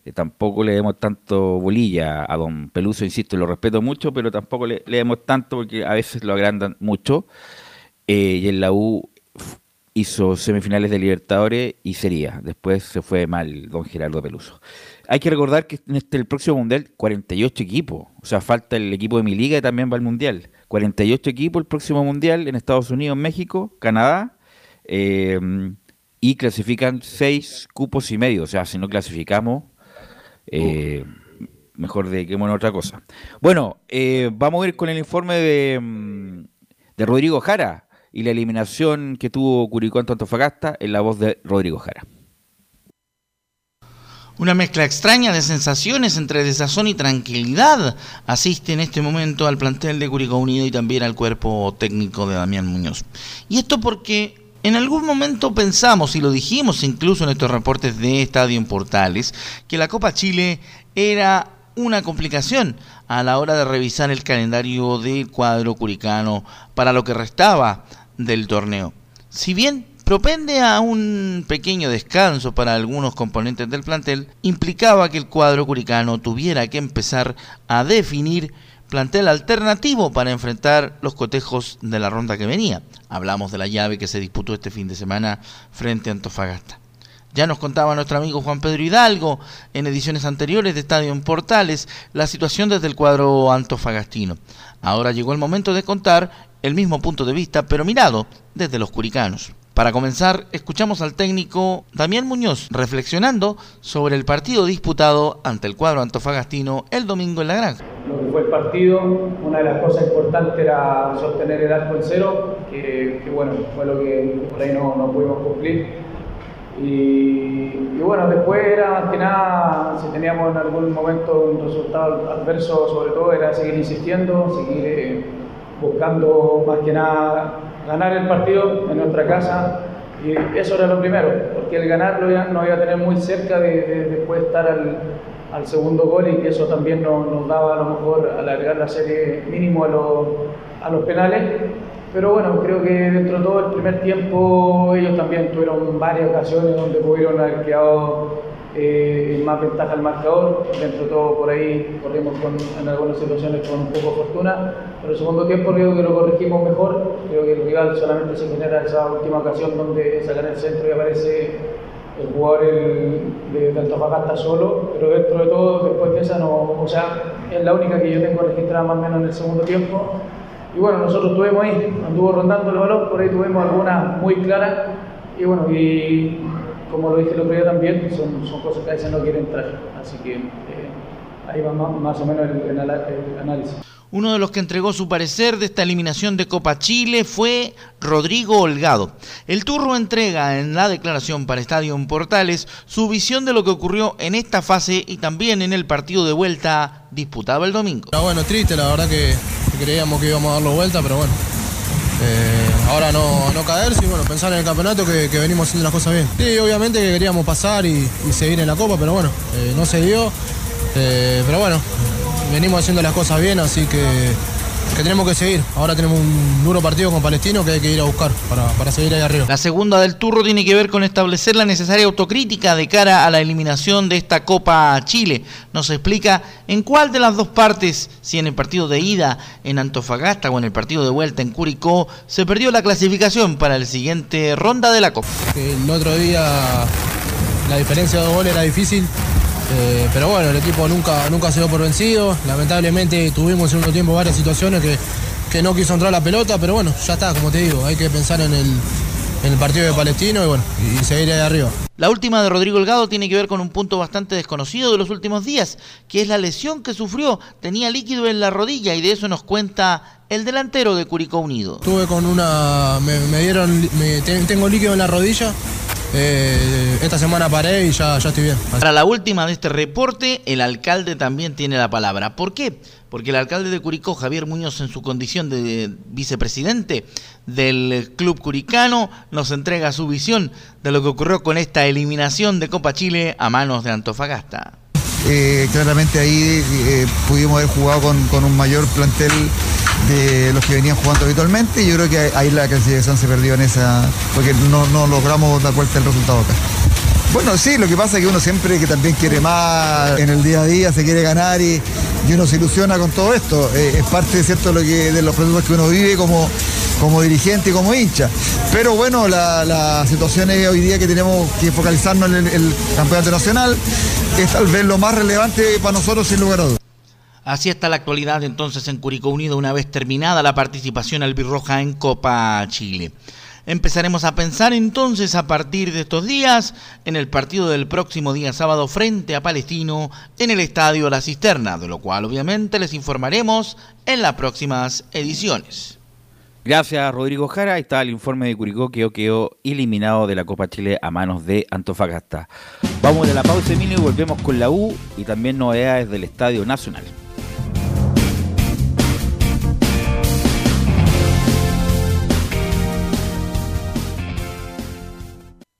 Speaker 9: eh, tampoco le demos tanto bolilla a Don Peluso, insisto, lo respeto mucho, pero tampoco le, demos tanto porque a veces lo agrandan mucho. Eh, y en la U hizo semifinales de Libertadores y sería. Después se fue mal Don Gerardo Peluso. Hay que recordar que en este, el próximo Mundial, 48 equipos. O sea, falta el equipo de mi liga y también va al Mundial. 48 equipos el próximo Mundial en Estados Unidos, México, Canadá. Eh, y clasifican 6 cupos y medio. O sea, si no clasificamos, eh, mejor dediquemos a otra cosa. Bueno, eh, vamos a ir con el informe de, mm, de Rodrigo Jara y la eliminación que tuvo Curicó ante Antofagasta en la voz de Rodrigo Jara.
Speaker 6: Una mezcla extraña de sensaciones entre desazón y tranquilidad asiste en este momento al plantel de Curicó Unido y también al cuerpo técnico de Damián Muñoz. Y esto porque en algún momento pensamos, y lo dijimos incluso en estos reportes de Estadio en Portales, que la Copa Chile era una complicación a la hora de revisar el calendario del cuadro curicano para lo que restaba del torneo. Si bien propende a un pequeño descanso para algunos componentes del plantel, implicaba que el cuadro curicano tuviera que empezar a definir plantel alternativo para enfrentar los cotejos de la ronda que venía. Hablamos de la llave que se disputó este fin de semana frente a Antofagasta. Ya nos contaba nuestro amigo Juan Pedro Hidalgo en ediciones anteriores de Estadio en Portales la situación desde el cuadro antofagastino. Ahora llegó el momento de contar el mismo punto de vista, pero mirado desde los curicanos. Para comenzar, escuchamos al técnico Damián Muñoz reflexionando sobre el partido disputado ante el cuadro antofagastino el domingo en la granja.
Speaker 11: Lo que fue el partido, una de las cosas importantes era sostener el arco en cero, que, bueno, fue lo que por ahí no, no pudimos cumplir. Y, bueno, después era más que nada, si teníamos en algún momento un resultado adverso, sobre todo era seguir insistiendo, seguir eh, buscando más que nada ganar el partido en nuestra casa y eso era lo primero, porque el ganarlo ya nos iba a tener muy cerca de, después estar al, al, segundo gol y que eso también nos, daba a lo mejor alargar la serie mínimo a, los, a los penales. Pero bueno, creo que dentro de todo el primer tiempo ellos también tuvieron varias ocasiones donde pudieron haber quedado eh, más ventaja al marcador. Dentro de todo por ahí corrimos con, en algunas situaciones con un poco de fortuna, pero el segundo tiempo creo que lo corregimos mejor. Creo que el rival solamente se genera esa última ocasión donde sacan el centro y aparece el jugador de, de Antofagasta solo, pero dentro de todo, después de esa, no, o sea, es la única que yo tengo registrada más o menos en el segundo tiempo. Y bueno, nosotros estuvimos ahí, anduvo rondando el balón, por ahí tuvimos alguna muy clara. Y bueno, y como lo dije el otro día también, son, son cosas que a veces no quieren entrar. Así que eh, ahí va más, más, o menos el, el, el análisis.
Speaker 6: Uno de los que entregó su parecer de esta eliminación de Copa Chile fue Rodrigo Holgado. El turro entrega en la declaración para Estadio Portales su visión de lo que ocurrió en esta fase y también en el partido de vuelta disputado el domingo.
Speaker 12: Era bueno, triste, la verdad que, que creíamos que íbamos a darlo vuelta, pero bueno. Eh, ahora no, no caerse y bueno, pensar en el campeonato que, que, venimos haciendo las cosas bien. Sí, obviamente que queríamos pasar y, seguir en la Copa, pero bueno, eh, no se dio. Eh, pero bueno, venimos haciendo las cosas bien, así que, que, tenemos que seguir. Ahora tenemos un duro partido con Palestino que hay que ir a buscar para, para, seguir ahí arriba.
Speaker 6: La segunda del turro tiene que ver con establecer la necesaria autocrítica de cara a la eliminación de esta Copa Chile. Nos explica en cuál de las dos partes, si en el partido de ida en Antofagasta o en el partido de vuelta en Curicó, se perdió la clasificación para la siguiente ronda de la Copa.
Speaker 12: El otro día la diferencia de goles era difícil. Eh, pero bueno, el equipo nunca, nunca se dio por vencido. Lamentablemente tuvimos en un tiempo varias situaciones que, que, no quiso entrar la pelota, pero bueno, ya está, como te digo, hay que pensar en el, en el partido de Palestino y bueno, y seguir ahí arriba.
Speaker 6: La última de Rodrigo Holgado tiene que ver con un punto bastante desconocido de los últimos días, que es la lesión que sufrió. Tenía líquido en la rodilla y de eso nos cuenta el delantero de Curicó Unido.
Speaker 12: Tuve con una. Me, me dieron. Me, tengo líquido en la rodilla. Eh, esta semana paré y ya, ya estoy bien.
Speaker 6: Para la última de este reporte, el alcalde también tiene la palabra. ¿Por qué? Porque el alcalde de Curicó, Javier Muñoz, en su condición de vicepresidente del club curicano, nos entrega su visión de lo que ocurrió con esta eliminación de Copa Chile a manos de Antofagasta.
Speaker 13: Eh, claramente ahí eh, pudimos haber jugado con, con, un mayor plantel de los que venían jugando habitualmente y yo creo que ahí la clasificación se perdió en esa, porque no, no logramos dar vuelta el resultado acá. Bueno, sí, lo que pasa es que uno siempre que también quiere más en el día a día, se quiere ganar y, y uno se ilusiona con todo esto. Eh, es parte ¿cierto? Lo que, de los procesos que uno vive como, como dirigente y como hincha. Pero bueno, la, la situación es hoy día que tenemos que focalizarnos en el, el campeonato nacional, es tal vez lo más relevante para nosotros sin lugar a dudas.
Speaker 6: Así está la actualidad entonces en Curicó Unido una vez terminada la participación albirroja en Copa Chile. Empezaremos a pensar entonces a partir de estos días en el partido del próximo día sábado frente a Palestino en el Estadio La Cisterna, de lo cual obviamente les informaremos en las próximas ediciones.
Speaker 9: Gracias Rodrigo Jara, está el informe de Curicó que quedó eliminado de la Copa Chile a manos de Antofagasta. Vamos de la pausa Emilio y volvemos con la U y también novedades del Estadio Nacional.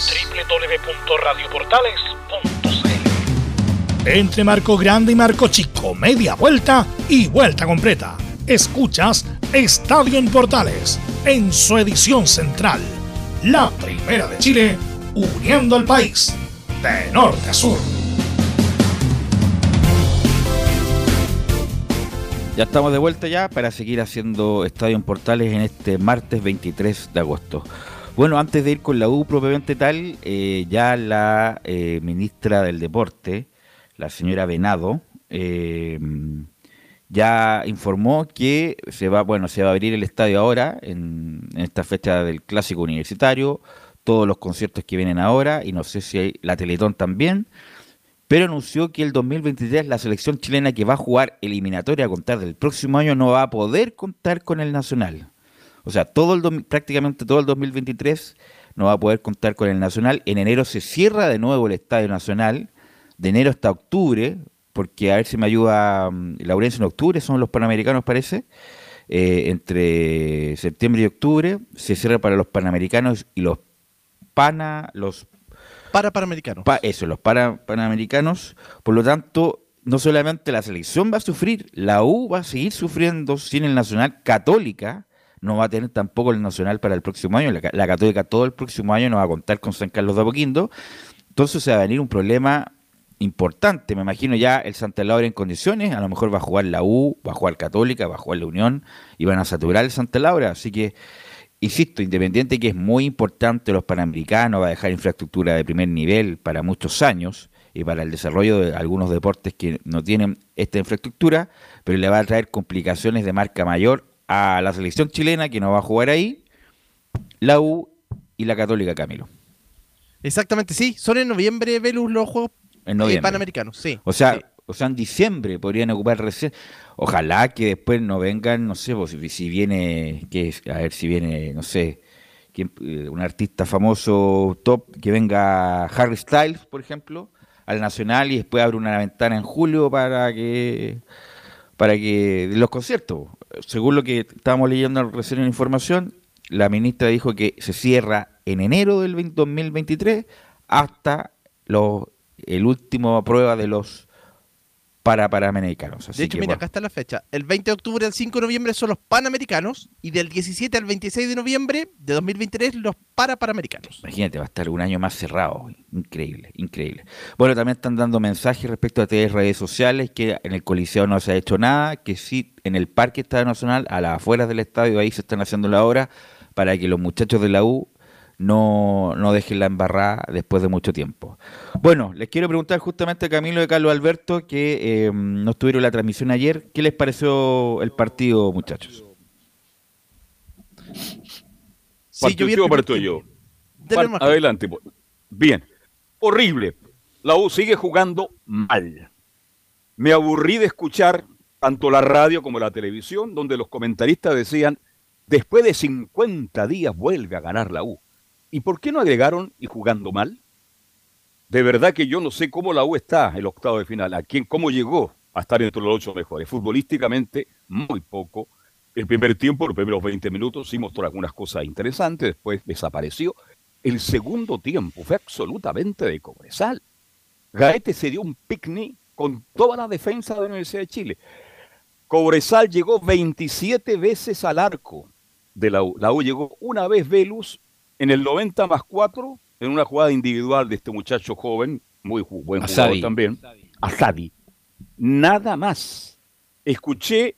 Speaker 14: www.radioportales.cl
Speaker 1: Entre Marco Grande y Marco Chico, media vuelta y vuelta completa. Escuchas Estadio en Portales en su edición central. La primera de Chile, uniendo al país de norte a sur.
Speaker 9: Ya estamos de vuelta ya para seguir haciendo Estadio en Portales en este martes 23 de agosto. Bueno, antes de ir con la U propiamente tal, eh, ya la eh, ministra del Deporte, la señora Venado, eh, ya informó que se va, bueno, se va a abrir el estadio ahora, en, en esta fecha del clásico universitario, todos los conciertos que vienen ahora, y no sé si hay la Teletón también, pero anunció que el 2023 la selección chilena que va a jugar eliminatoria a contar del próximo año no va a poder contar con el Nacional. O sea, todo el prácticamente todo el 2023 no va a poder contar con el Nacional. En enero se cierra de nuevo el Estadio Nacional, de enero hasta octubre, porque a ver si me ayuda mm, Laurencio en octubre, son los Panamericanos parece. Eh, entre septiembre y octubre se cierra para los Panamericanos y los Pana, los
Speaker 8: Para Panamericanos.
Speaker 9: Pa- eso, los para, panamericanos. Por lo tanto, no solamente la selección va a sufrir, la U va a seguir sufriendo sin el Nacional Católica. No va a tener tampoco el Nacional para el próximo año. La, ca- la Católica todo el próximo año no va a contar con San Carlos de Apoquindo. Entonces se va a venir un problema importante. Me imagino ya el Santa Laura en condiciones. A lo mejor va a jugar la U, va a jugar Católica, va a jugar la Unión y van a saturar el Santa Laura. Así que Insisto, Independiente que es muy importante los panamericanos, va a dejar infraestructura de primer nivel para muchos años y para el desarrollo de algunos deportes que no tienen esta infraestructura, pero le va a traer complicaciones de marca mayor a la selección chilena que no va a jugar ahí, la U y la Católica Camilo.
Speaker 8: Exactamente, sí. Son en noviembre, Velus, los Juegos
Speaker 9: En
Speaker 8: eh,
Speaker 9: noviembre.
Speaker 8: Panamericanos, sí.
Speaker 9: O sea,
Speaker 8: Sí.
Speaker 9: o sea, en diciembre podrían ocupar recién. Ojalá que después no vengan, no sé, pues, si, si viene, que es? a ver si viene, no sé, quién, eh, un artista famoso top, que venga Harry Styles, por ejemplo, al Nacional y después abre una ventana en julio para que para que los conciertos. Según lo que estábamos leyendo recién en información, la ministra dijo que se cierra en enero del 20 2023 hasta los el último prueba de los para panamericanos. Así
Speaker 8: de hecho,
Speaker 9: que,
Speaker 8: mira,
Speaker 9: bueno,
Speaker 8: acá está la fecha. El 20 de octubre al 5 de noviembre son los Panamericanos y del 17 al 26 de noviembre de 2023 los para Panamericanos.
Speaker 9: imagínate, va a estar un año más cerrado. Increíble, increíble. Bueno, también están dando mensajes respecto a las redes sociales, que en el Coliseo no se ha hecho nada, que sí en el Parque Estadio Nacional, a las afueras del estadio, ahí se están haciendo la obra para que los muchachos de la U no, no dejen la embarrada después de mucho tiempo. Bueno, les quiero preguntar justamente a Camilo y Carlos Alberto, que eh, no estuvieron en la transmisión ayer, ¿qué les pareció el partido, muchachos?
Speaker 8: Sí, yo vi el
Speaker 2: Partido yo. Par-. Adelante. po- Bien. Horrible. La U sigue jugando mal. Me aburrí de escuchar tanto la radio como la televisión, donde los comentaristas decían, después de 50 días vuelve a ganar la U. ¿Y por qué no agregaron y jugando mal? De verdad que yo no sé cómo la U está el octavo de final, a quién, cómo llegó a estar entre los ocho mejores. Futbolísticamente, muy poco. El primer tiempo, los primeros 20 minutos, sí mostró algunas cosas interesantes, después desapareció. El segundo tiempo fue absolutamente de cobresal. Gaete se dio un picnic con toda la defensa de la Universidad de Chile. Cobresal llegó 27 veces al arco de la U. La U llegó una vez Velus en el 90 más 4 en una jugada individual de este muchacho joven, muy buen jugador
Speaker 9: Asadi.
Speaker 2: también, Asadi. Nada más. Escuché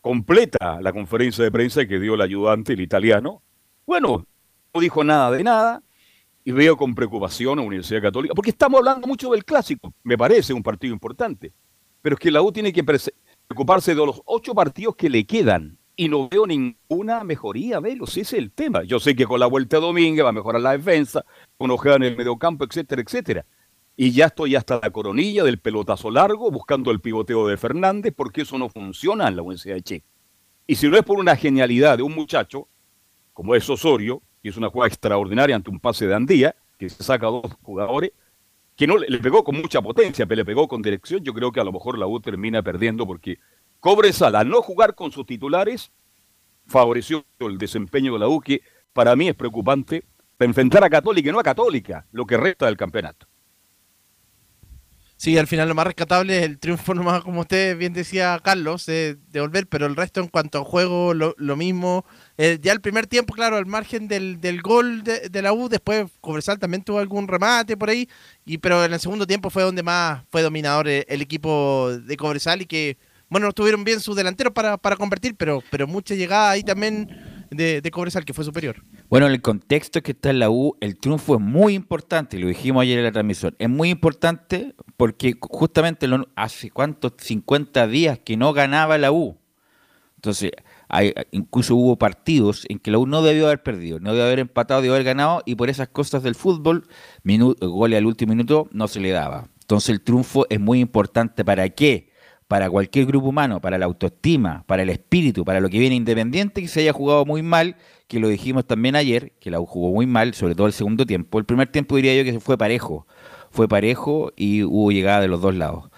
Speaker 2: completa la conferencia de prensa que dio el ayudante, el italiano. Bueno, no dijo nada de nada y veo con preocupación a Universidad Católica, porque estamos hablando mucho del clásico, me parece un partido importante, pero es que la U tiene que preocuparse de los ocho partidos que le quedan y no veo ninguna mejoría, Velos, ese es el tema. Yo sé que con la vuelta de Domínguez va a mejorar la defensa, con Ojeda en el mediocampo, etcétera, etcétera. Y ya estoy hasta la coronilla del pelotazo largo, buscando el pivoteo de Fernández, porque eso no funciona en la Universidad de Chile. Y si no es por una genialidad de un muchacho, como es Osorio, que es una jugada extraordinaria ante un pase de Andía, que se saca a dos jugadores, que no le pegó con mucha potencia, pero le pegó con dirección, yo creo que a lo mejor la U termina perdiendo porque Cobresal, al no jugar con sus titulares, favoreció el desempeño de la U, que para mí es preocupante enfrentar a Católica y no a Católica, lo que resta del campeonato.
Speaker 8: Sí, al final lo más rescatable es el triunfo nomás, como usted bien decía Carlos, de, de volver, pero el resto en cuanto a juego, lo, lo mismo. Eh, ya el primer tiempo, claro, al margen del, del gol de, de la U, después Cobresal también tuvo algún remate por ahí, y pero en el segundo tiempo fue donde más fue dominador el, el equipo de Cobresal y que, bueno, no estuvieron bien sus delanteros para, para convertir, pero, pero mucha llegada ahí también de, de Cobresal que fue superior.
Speaker 9: Bueno, en el contexto que está en la U, el triunfo es muy importante, lo dijimos ayer en la transmisión, es muy importante porque justamente hace cuántos, 50 días que no ganaba la U. Entonces, incluso hubo partidos en que la U no debió haber perdido, no debió haber empatado, debió haber ganado, y por esas cosas del fútbol, goles al último minuto no se le daba. Entonces el triunfo es muy importante. ¿Para qué? Para cualquier grupo humano, para la autoestima, para el espíritu, para lo que viene independiente, que se haya jugado muy mal, que lo dijimos también ayer, que la jugó muy mal, sobre todo el segundo tiempo. El primer tiempo diría yo que fue parejo, fue parejo y hubo llegada de los dos lados.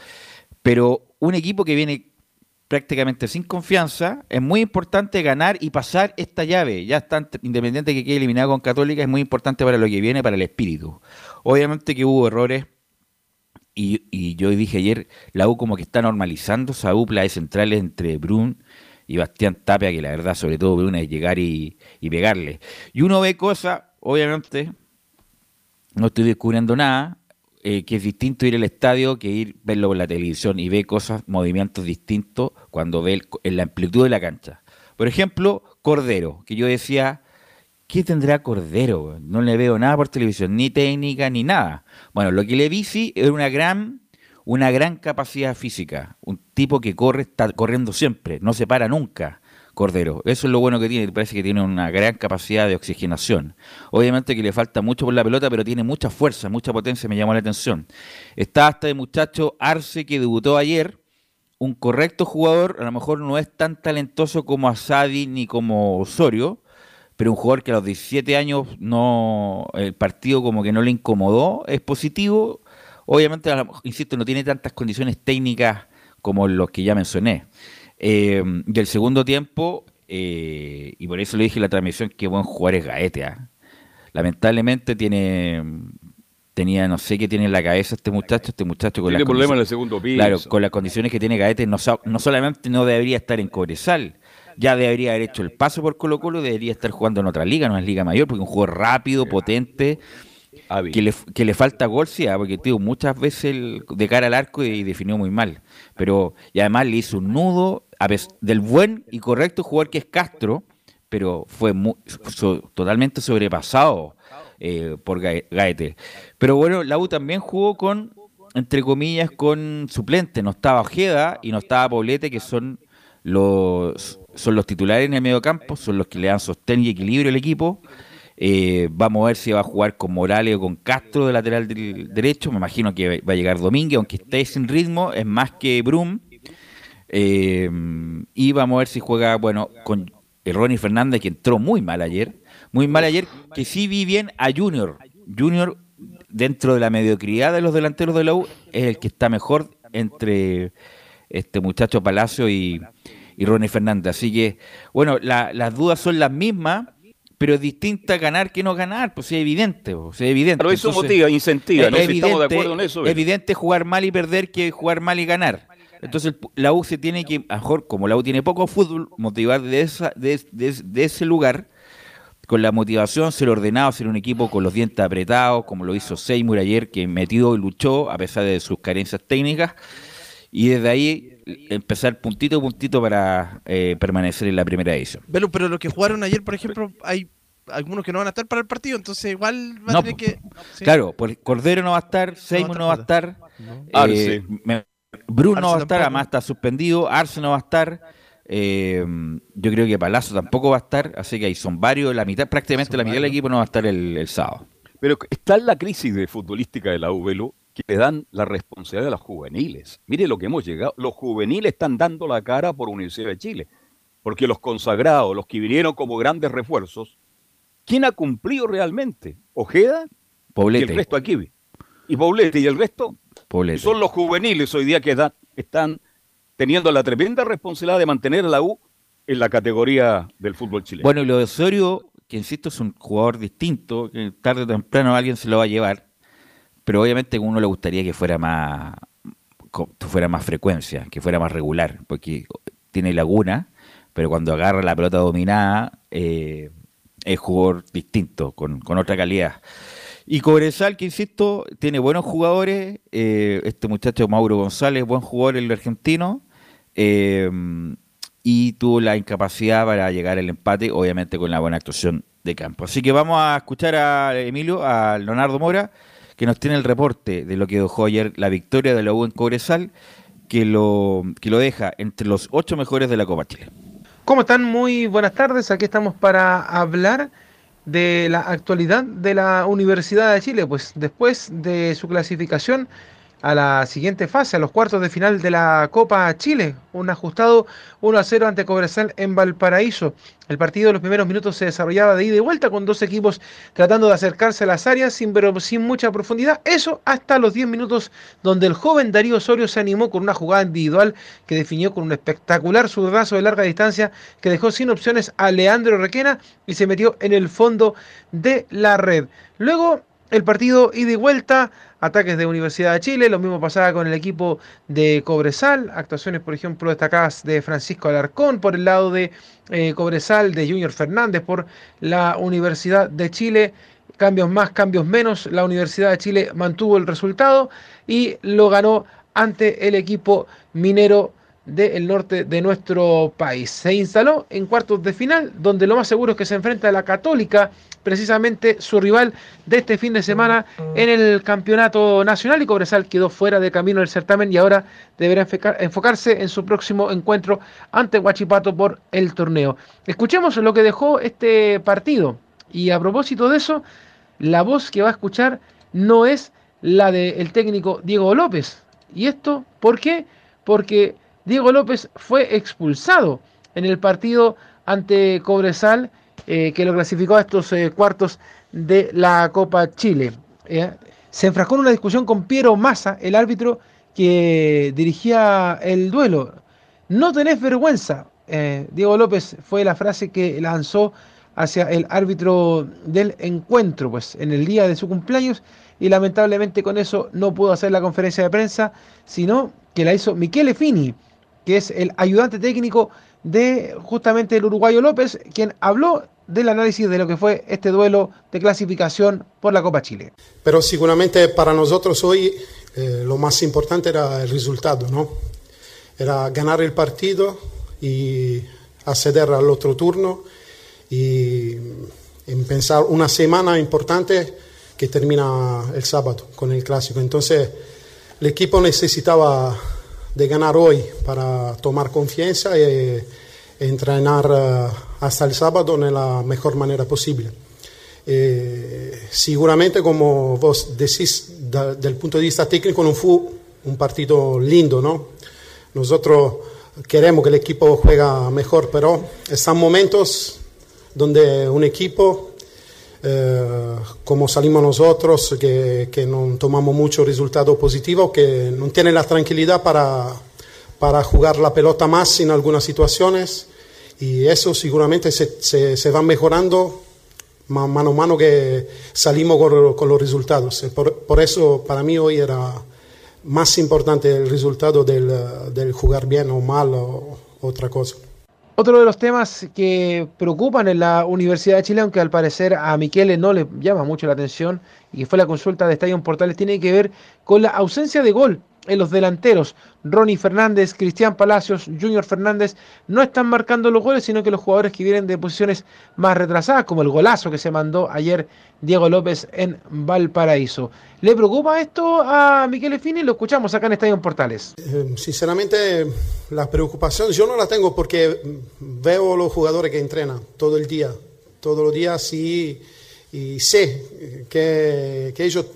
Speaker 9: Pero un equipo que viene prácticamente sin confianza, es muy importante ganar y pasar esta llave. Ya está independiente que quede eliminado con Católica, es muy importante para lo que viene, para el espíritu. Obviamente que hubo errores y, yo dije ayer, la U como que está normalizando esa dupla de centrales entre Brun y Bastián Tapia, que la verdad, sobre todo Brun, es llegar y, y pegarle. Y uno ve cosas, obviamente, no estoy descubriendo nada, eh, que es distinto ir al estadio que ir verlo por la televisión y ve cosas, movimientos distintos cuando ve el- en la amplitud de la cancha. Por ejemplo, Cordero, que yo decía, ¿qué tendrá Cordero? No le veo nada por televisión, ni técnica, ni nada. Bueno, lo que le vi sí una gran, una gran capacidad física. Un tipo que corre, está corriendo siempre, no se para nunca. Cordero. Eso es lo bueno que tiene, parece que tiene una gran capacidad de oxigenación. Obviamente que le falta mucho por la pelota, pero tiene mucha fuerza, mucha potencia, me llamó la atención. Está hasta el muchacho Arce que debutó ayer, un correcto jugador, a lo mejor no es tan talentoso como Asadi ni como Osorio, pero un jugador que a los 17 años no el partido como que no le incomodó, es positivo. Obviamente, insisto, no tiene tantas condiciones técnicas como los que ya mencioné. Eh, y el segundo tiempo, eh, y por eso le dije en la transmisión que buen jugador es Gaete. ¿ah? Lamentablemente tiene tenía no sé qué tiene en la cabeza este muchacho, este muchacho con
Speaker 2: Tiene
Speaker 9: las
Speaker 2: problemas en el segundo piso.
Speaker 9: Claro, con las condiciones que tiene Gaete, no, no solamente no debería estar en Cobresal, ya debería haber hecho el paso por Colo Colo, debería estar jugando en otra liga, no es liga mayor, porque es un jugador rápido, potente, que le, que le falta gol, sí, ah, porque tío, muchas veces el- de cara al arco y definió muy mal. Pero, y además le hizo un nudo a del buen y correcto jugador que es Castro, pero fue mu- so- totalmente sobrepasado eh, por Gae- Gaete. Pero bueno, la U también jugó con, entre comillas, con suplente. No estaba Ojeda y no estaba Poblete, que son los, son los titulares en el medio campo, son los que le dan sostén y equilibrio al equipo. Eh, vamos a ver si va a jugar con Morales o con Castro de lateral derecho. Me imagino que va a llegar Domínguez, aunque esté sin ritmo, es más que Brum. Eh, y vamos a ver si juega, bueno, con Ronnie Fernández, que entró muy mal ayer. Muy mal ayer, que sí vi bien a Junior. Junior, dentro de la mediocridad de los delanteros de la U, es el que está mejor entre este muchacho Palacio y, y Ronnie Fernández. Así que, bueno, la- las dudas son las mismas, pero es distinta ganar que no ganar, pues es evidente, pues, es evidente.
Speaker 2: Pero eso
Speaker 9: Entonces,
Speaker 2: motiva, incentiva,
Speaker 9: es
Speaker 2: ¿no? Si estamos de
Speaker 9: evidente-
Speaker 2: acuerdo en eso,
Speaker 9: Es evidente jugar mal y perder que jugar mal y ganar. Entonces la U se tiene que, a lo mejor como la U tiene poco fútbol, motivar de, esa, de, de- de ese lugar con la motivación, ser ordenado, ser un equipo con los dientes apretados, como lo hizo Seymour ayer, que metió y luchó a pesar de sus carencias técnicas, y desde ahí empezar puntito a puntito para eh, permanecer en la primera edición.
Speaker 8: Velo, pero los que jugaron ayer, por ejemplo, hay algunos que no van a estar para el partido, entonces igual va
Speaker 9: No,
Speaker 8: a tener que... sí.
Speaker 9: Claro, por Cordero no va a estar, Seymour no va a estar, eh,
Speaker 2: Arce.
Speaker 9: me- Bruno no va a estar, además está suspendido, Arce no va a estar, eh, yo creo que Palazzo tampoco va a estar, así que ahí son varios, la mitad, prácticamente la mitad del equipo no va a estar el, el sábado.
Speaker 2: Pero está en la crisis de futbolística de la U, Velo, que le dan la responsabilidad a los juveniles. Mire lo que hemos llegado. Los juveniles están dando la cara por Universidad de Chile. Porque los consagrados, los que vinieron como grandes refuerzos, ¿quién ha cumplido realmente? Ojeda y
Speaker 9: Poblete,
Speaker 2: el resto aquí. Y Poblete y el resto.
Speaker 9: Poblete.
Speaker 2: Y son los juveniles hoy día que da- están teniendo la tremenda responsabilidad de mantener a la U en la categoría del fútbol chileno.
Speaker 9: Bueno, y lo de Osorio que insisto es un jugador distinto, que tarde o temprano alguien se lo va a llevar, pero obviamente a uno le gustaría que fuera más, fuera más frecuencia, que fuera más regular, porque tiene laguna, pero cuando agarra la pelota dominada eh, es jugador distinto, con, otra calidad. Y Cobresal, que insisto, tiene buenos jugadores. Eh, este muchacho Mauro González, buen jugador el argentino. Eh, y tuvo la incapacidad para llegar al empate, obviamente con la buena actuación de campo. Así que vamos a escuchar a Emilio, a Leonardo Mora, que nos tiene el reporte de lo que dejó ayer la victoria de la U en Cobresal, que lo, que lo deja entre los ocho mejores de la Copa Chile.
Speaker 4: ¿Cómo están? Muy buenas tardes. Aquí estamos para hablar de la actualidad de la Universidad de Chile. Pues después de su clasificación a la siguiente fase, a los cuartos de final de la Copa Chile. Un ajustado 1 a 0 ante Cobresal en Valparaíso. El partido de los primeros minutos se desarrollaba de ida y vuelta con dos equipos tratando de acercarse a las áreas sin, pero sin mucha profundidad. Eso hasta los 10 minutos donde el joven Darío Osorio se animó con una jugada individual que definió con un espectacular zurdazo de larga distancia que dejó sin opciones a Leandro Requena y se metió en el fondo de la red. Luego el partido ida y vuelta ataques de Universidad de Chile, lo mismo pasaba con el equipo de Cobresal, actuaciones por ejemplo destacadas de Francisco Alarcón por el lado de eh, Cobresal, de Junior Fernández por la Universidad de Chile, cambios más, cambios menos, la Universidad de Chile mantuvo el resultado y lo ganó ante el equipo minero del norte de nuestro país. Se instaló en cuartos de final, donde lo más seguro es que se enfrenta a la Católica precisamente su rival de este fin de semana en el campeonato nacional y Cobresal quedó fuera de camino del certamen y ahora deberá enfocarse en su próximo encuentro ante Huachipato por el torneo. Escuchemos lo que dejó este partido y a propósito de eso, la voz que va a escuchar no es la del técnico Diego López. ¿Y esto por qué? Porque Diego López fue expulsado en el partido ante Cobresal eh, que lo clasificó a estos eh, cuartos de la Copa Chile. Eh, se enfrascó en una discusión con Piero Massa, el árbitro que dirigía el duelo. No tenés vergüenza. Diego López fue la frase que lanzó hacia el árbitro del encuentro, pues en el día de su cumpleaños, y lamentablemente con eso no pudo hacer la conferencia de prensa, sino que la hizo Michele Fini, que es el ayudante técnico de justamente el uruguayo López, quien habló del análisis de lo que fue este duelo de clasificación por la Copa Chile.
Speaker 15: Pero seguramente para nosotros hoy eh, lo más importante era el resultado, ¿no? Era ganar el partido y acceder al otro turno y en pensar una semana importante que termina el sábado con el clásico. Entonces el equipo necesitaba de ganar hoy para tomar confianza y entrenar eh, hasta el sábado de la mejor manera posible. Eh, seguramente, como vos decís, desde del punto de vista técnico no fue un partido lindo, ¿no? Nosotros queremos que el equipo juega mejor, pero están momentos donde un equipo, eh, como salimos nosotros, que, que no tomamos mucho resultado positivo, que no tiene la tranquilidad para, para jugar la pelota más en algunas situaciones y eso seguramente se, se, va mejorando mano a mano que salimos con, los resultados. Por, eso para mí hoy era más importante el resultado del, del jugar bien o mal o otra cosa.
Speaker 4: Otro de los temas que preocupan en la Universidad de Chile, aunque al parecer a Miquele no le llama mucho la atención, y fue la consulta de Estadio Portales, tiene que ver con la ausencia de gol en los delanteros. Ronnie Fernández, Cristian Palacios, Junior Fernández no están marcando los goles, sino que los jugadores que vienen de posiciones más retrasadas, como el golazo que se mandó ayer Diego López en Valparaíso. ¿Le preocupa esto a Miquel Fini? Lo escuchamos acá en Estadio Portales.
Speaker 15: Eh, sinceramente, la preocupación yo no la tengo porque veo los jugadores que entrenan todo el día, todos los días sí, y sé que, que ellos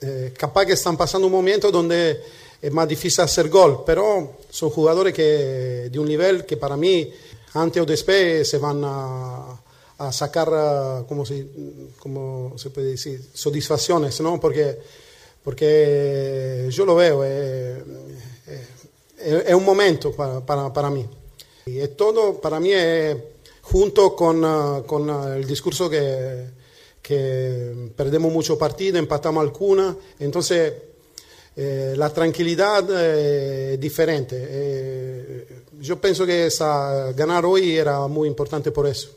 Speaker 15: eh, capaz que están pasando un momento donde es más difícil hacer gol, pero son jugadores que, de un nivel que para mí, antes o después, se van a, sacar, eh, como se, como se puede decir, satisfacciones, ¿no? Porque, porque yo lo veo, es, un momento para, para, para, mí. Y es todo, para mí, es junto con, con el discurso que, que perdemos mucho partido, empatamos alguna, entonces eh, la tranquilidad eh, es diferente. Eh, yo pienso que esa, ganar hoy era muy importante por eso.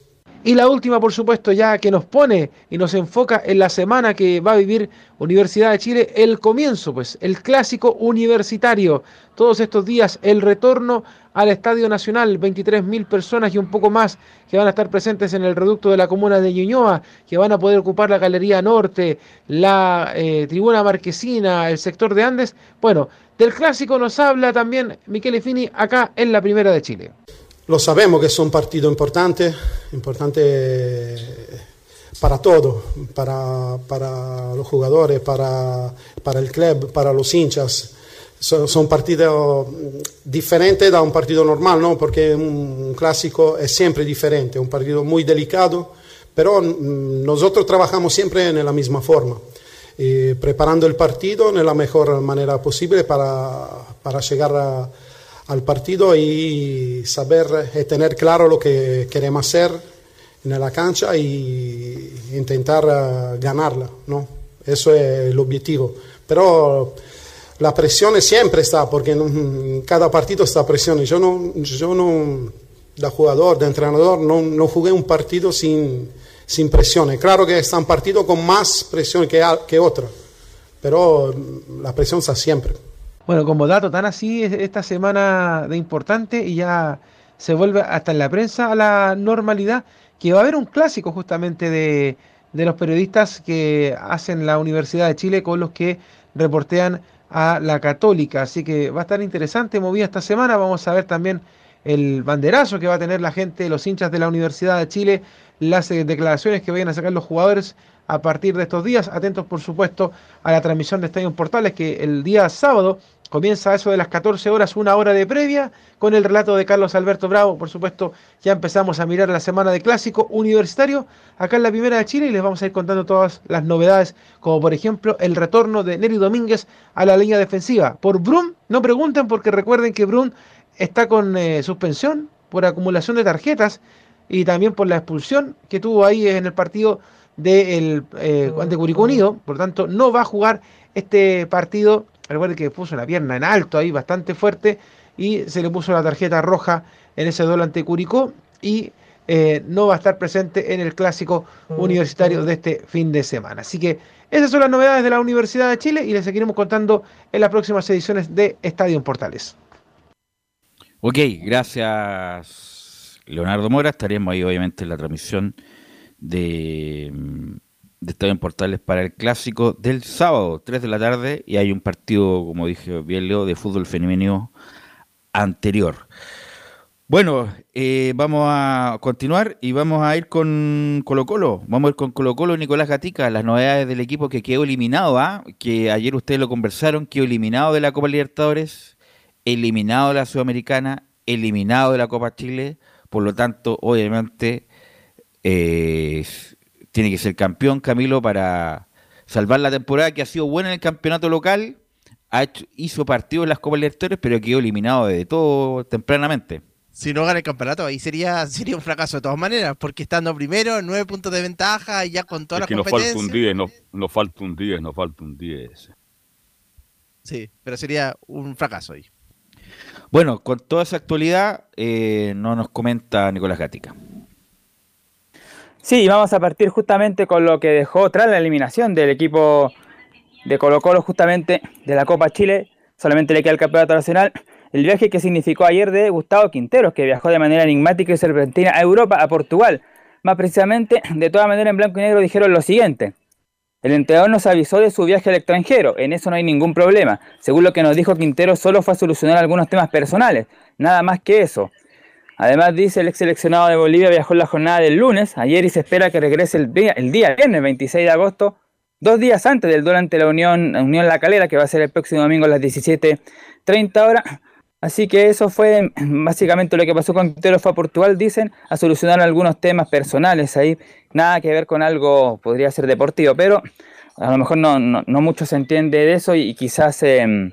Speaker 4: Y la última, por supuesto, ya que nos pone y nos enfoca en la semana que va a vivir Universidad de Chile, el comienzo, pues, el clásico universitario. Todos estos días, el retorno al Estadio Nacional, 23.000 personas y un poco más que van a estar presentes en el reducto de la comuna de Ñuñoa, que van a poder ocupar la Galería Norte, la eh, Tribuna Marquesina, el sector de Andes. Bueno, del clásico nos habla también Michele Fini acá en la Primera de Chile.
Speaker 15: Lo sabemos que son partidos importantes, importantes para todo, para, los jugadores, para, el club, para los hinchas. Son, son, partidos diferentes da un partido normal, ¿no? porque un clásico es siempre diferente, un partido muy delicado, pero nosotros trabajamos siempre en la misma forma, eh, preparando el partido de la mejor manera posible para, para llegar a al partido y saber y tener claro lo que queremos hacer en la cancha y intentar uh, ganarla, ¿no? Eso es el objetivo. Pero la presión siempre está, porque en cada partido está presión. Yo no, yo no, de jugador, de entrenador, no, no jugué un partido sin, sin presión. Claro que está un partido con más presión que, que otro, pero la presión está siempre.
Speaker 4: Bueno, como dato tan así, esta semana de importante y ya se vuelve hasta en la prensa a la normalidad, que va a haber un clásico justamente de, de los periodistas que hacen la Universidad de Chile con los que reportean a la católica. Así que va a estar interesante, movida esta semana. Vamos a ver también el banderazo que va a tener la gente, los hinchas de la Universidad de Chile, las eh, declaraciones que vayan a sacar los jugadores a partir de estos días. Atentos, por supuesto, a la transmisión de Estadio Portales que el día sábado Comienza eso de las 14 horas, una hora de previa, con el relato de Carlos Alberto Bravo. Por supuesto, ya empezamos a mirar la semana de clásico universitario acá en la Primera de Chile y les vamos a ir contando todas las novedades, como por ejemplo el retorno de Neri Domínguez a la línea defensiva. Por Brun, no pregunten porque recuerden que Brun está con eh, suspensión por acumulación de tarjetas y también por la expulsión que tuvo ahí en el partido de el, eh, ante Curicó Unido. Por tanto, no va a jugar este partido Recuerde que puso la pierna en alto ahí, bastante fuerte, y se le puso la tarjeta roja en ese duelo ante Curicó y eh, no va a estar presente en el clásico universitario de este fin de semana. Así que esas son las novedades de la Universidad de Chile y les seguiremos contando en las próximas ediciones de Estadio en Portales.
Speaker 9: Ok, gracias Leonardo Mora. Estaremos ahí obviamente en la transmisión de de Estadio en Portales para el clásico del sábado, 3 de la tarde, y hay un partido, como dije bien Leo, de fútbol femenino anterior. Bueno, eh, vamos a continuar y vamos a ir con Colo Colo. Vamos a ir con Colo Colo, Nicolás Gatica, las novedades del equipo que quedó eliminado, ¿ah? que ayer ustedes lo conversaron, quedó eliminado de la Copa Libertadores, eliminado de la Sudamericana, eliminado de la Copa Chile, por lo tanto, obviamente, eh, tiene que ser campeón Camilo para salvar la temporada que ha sido buena en el campeonato local, ha hecho, hizo partido en las Copas Libertadores, pero quedó eliminado de todo tempranamente.
Speaker 8: Si no gana el campeonato, ahí sería, sería un fracaso de todas maneras, porque estando primero, nueve puntos de ventaja y ya con todas las
Speaker 2: que competencias. Nos falta un 10, no, nos falta un 10, nos falta un 10.
Speaker 8: Sí, pero sería un fracaso ahí.
Speaker 9: Bueno, con toda esa actualidad, eh, no nos comenta Nicolás Gatica.
Speaker 3: Sí, vamos a partir justamente con lo que dejó tras la eliminación del equipo de Colo Colo justamente de la Copa Chile. Solamente le queda el campeonato nacional. El viaje que significó ayer de Gustavo Quinteros, que viajó de manera enigmática y serpentina a Europa, a Portugal. Más precisamente, de toda manera en blanco y negro dijeron lo siguiente. El entrenador nos avisó de su viaje al extranjero, en eso no hay ningún problema. Según lo que nos dijo Quinteros, solo fue a solucionar algunos temas personales, nada más que eso. Además, dice el ex seleccionado de Bolivia viajó en la jornada del lunes, ayer y se espera que regrese el día, el día viernes 26 de agosto, dos días antes del duelo ante la Unión, Unión La Calera, que va a ser el próximo domingo a las 17.30 horas. Así que eso fue básicamente lo que pasó con Quintero fue a Portugal, dicen, a solucionar algunos temas personales ahí, nada que ver con algo, podría ser deportivo, pero a lo mejor no, no, mucho se entiende de eso y, quizás... Em,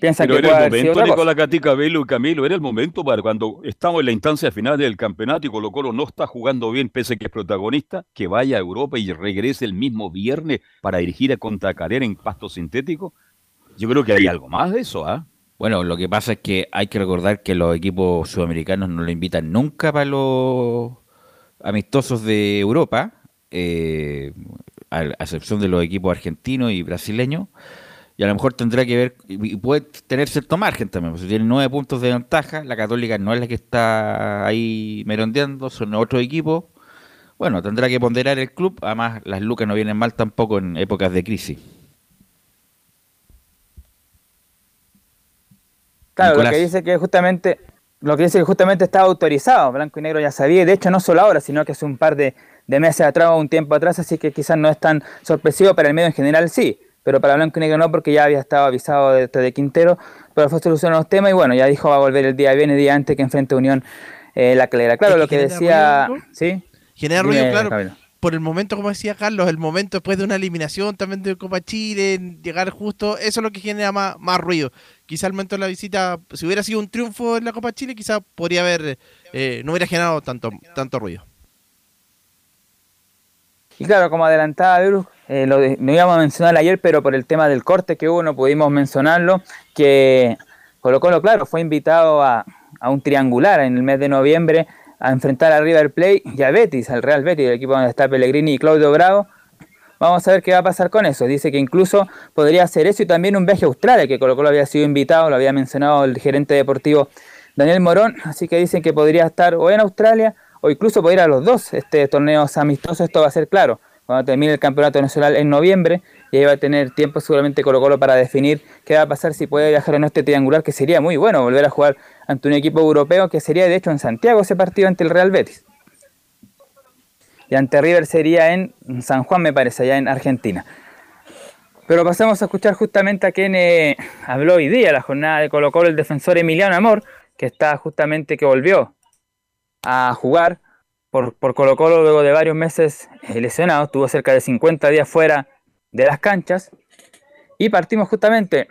Speaker 3: piensan
Speaker 2: Pero
Speaker 3: que
Speaker 2: era el momento. Nicolás Catica, Velo y Camilo, era el momento para cuando estamos en la instancia final del campeonato y Colo Colo no está jugando bien, pese a que es protagonista, que vaya a Europa y regrese el mismo viernes para dirigir a Contra Carrera en pasto sintético. Yo creo que hay algo más de eso, ¿ah?
Speaker 9: Bueno, lo que pasa es que hay que recordar que los equipos sudamericanos no lo invitan nunca para los amistosos de Europa, eh, a excepción de los equipos argentinos y brasileños. Y a lo mejor tendrá que ver, y puede tener cierto margen también, porque si tiene nueve puntos de ventaja, la Católica no es la que está ahí merondeando, son otros equipos. Bueno, tendrá que ponderar el club, además las lucas no vienen mal tampoco en épocas de crisis.
Speaker 3: Claro,
Speaker 9: Nicolás.
Speaker 3: lo que dice que justamente lo que dice que justamente estaba autorizado, Blanco y Negro ya sabía, y de hecho no solo ahora, sino que hace un par de, de meses atrás o un tiempo atrás, así que quizás no es tan sorpresivo para el medio en general, sí, pero para Blanco y Negro no, porque ya había estado avisado de, de Quintero, pero fue solucionando los temas y bueno, ya dijo va a volver el día viernes, día antes que enfrente a Unión eh, la Calera. Claro, lo
Speaker 8: que
Speaker 3: decía. ¿sí?
Speaker 8: Genera
Speaker 3: Dime,
Speaker 8: ruido, claro. Por el momento, como decía Carlos, el momento después de una eliminación también de Copa Chile, llegar justo, eso es lo que genera más, más ruido. Quizá al momento de la visita, si hubiera sido un triunfo en la Copa Chile, quizá podría haber, eh, no hubiera generado tanto, tanto ruido.
Speaker 3: Y claro, como adelantaba Virus, eh, lo, no íbamos a mencionar ayer, pero por el tema del corte que hubo no pudimos mencionarlo, que Colo Colo, claro, fue invitado a, a un triangular en el mes de noviembre a enfrentar a River Plate y a Betis, al Real Betis, el equipo donde está Pellegrini y Claudio Bravo. Vamos a ver qué va a pasar con eso. Dice que incluso podría ser eso y también un viaje a Australia, que Colo Colo había sido invitado, lo había mencionado el gerente deportivo Daniel Morón, así que dicen que podría estar o en Australia o incluso podría ir a los dos este torneos amistosos, esto va a ser claro, cuando termine el campeonato nacional en noviembre, y ahí va a tener tiempo seguramente Colo Colo para definir qué va a pasar si puede viajar en este triangular, que sería muy bueno volver a jugar ante un equipo europeo, que sería de hecho en Santiago ese partido ante el Real Betis. Y ante River sería en San Juan, me parece, allá en Argentina. Pero pasemos a escuchar justamente a quien eh, habló hoy día, la jornada de Colo Colo, el defensor Emiliano Amor, que está justamente, que volvió a jugar por, por Colo Colo luego de varios meses eh, lesionado, estuvo cerca de 50 días fuera de las canchas. Y partimos justamente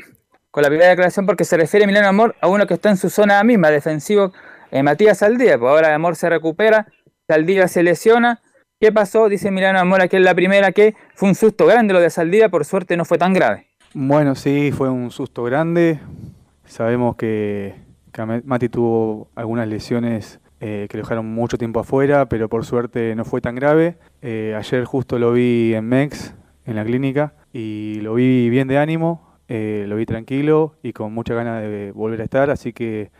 Speaker 3: con la primera declaración porque se refiere Emiliano Amor a uno que está en su zona misma, defensivo, eh, Matías Saldía. Pues ahora Amor se recupera, Saldía se lesiona. ¿Qué pasó? Dice Emiliano Amor aquí en la primera que fue un susto grande lo de Saldía, por suerte no fue tan grave.
Speaker 16: Bueno, sí, fue un susto grande. Sabemos que, que Mati tuvo algunas lesiones eh, que lo dejaron mucho tiempo afuera, pero por suerte no fue tan grave. Eh, ayer justo lo vi en MEX, en la clínica, y lo vi bien de ánimo, eh, lo vi tranquilo y con mucha ganas de volver a estar, así que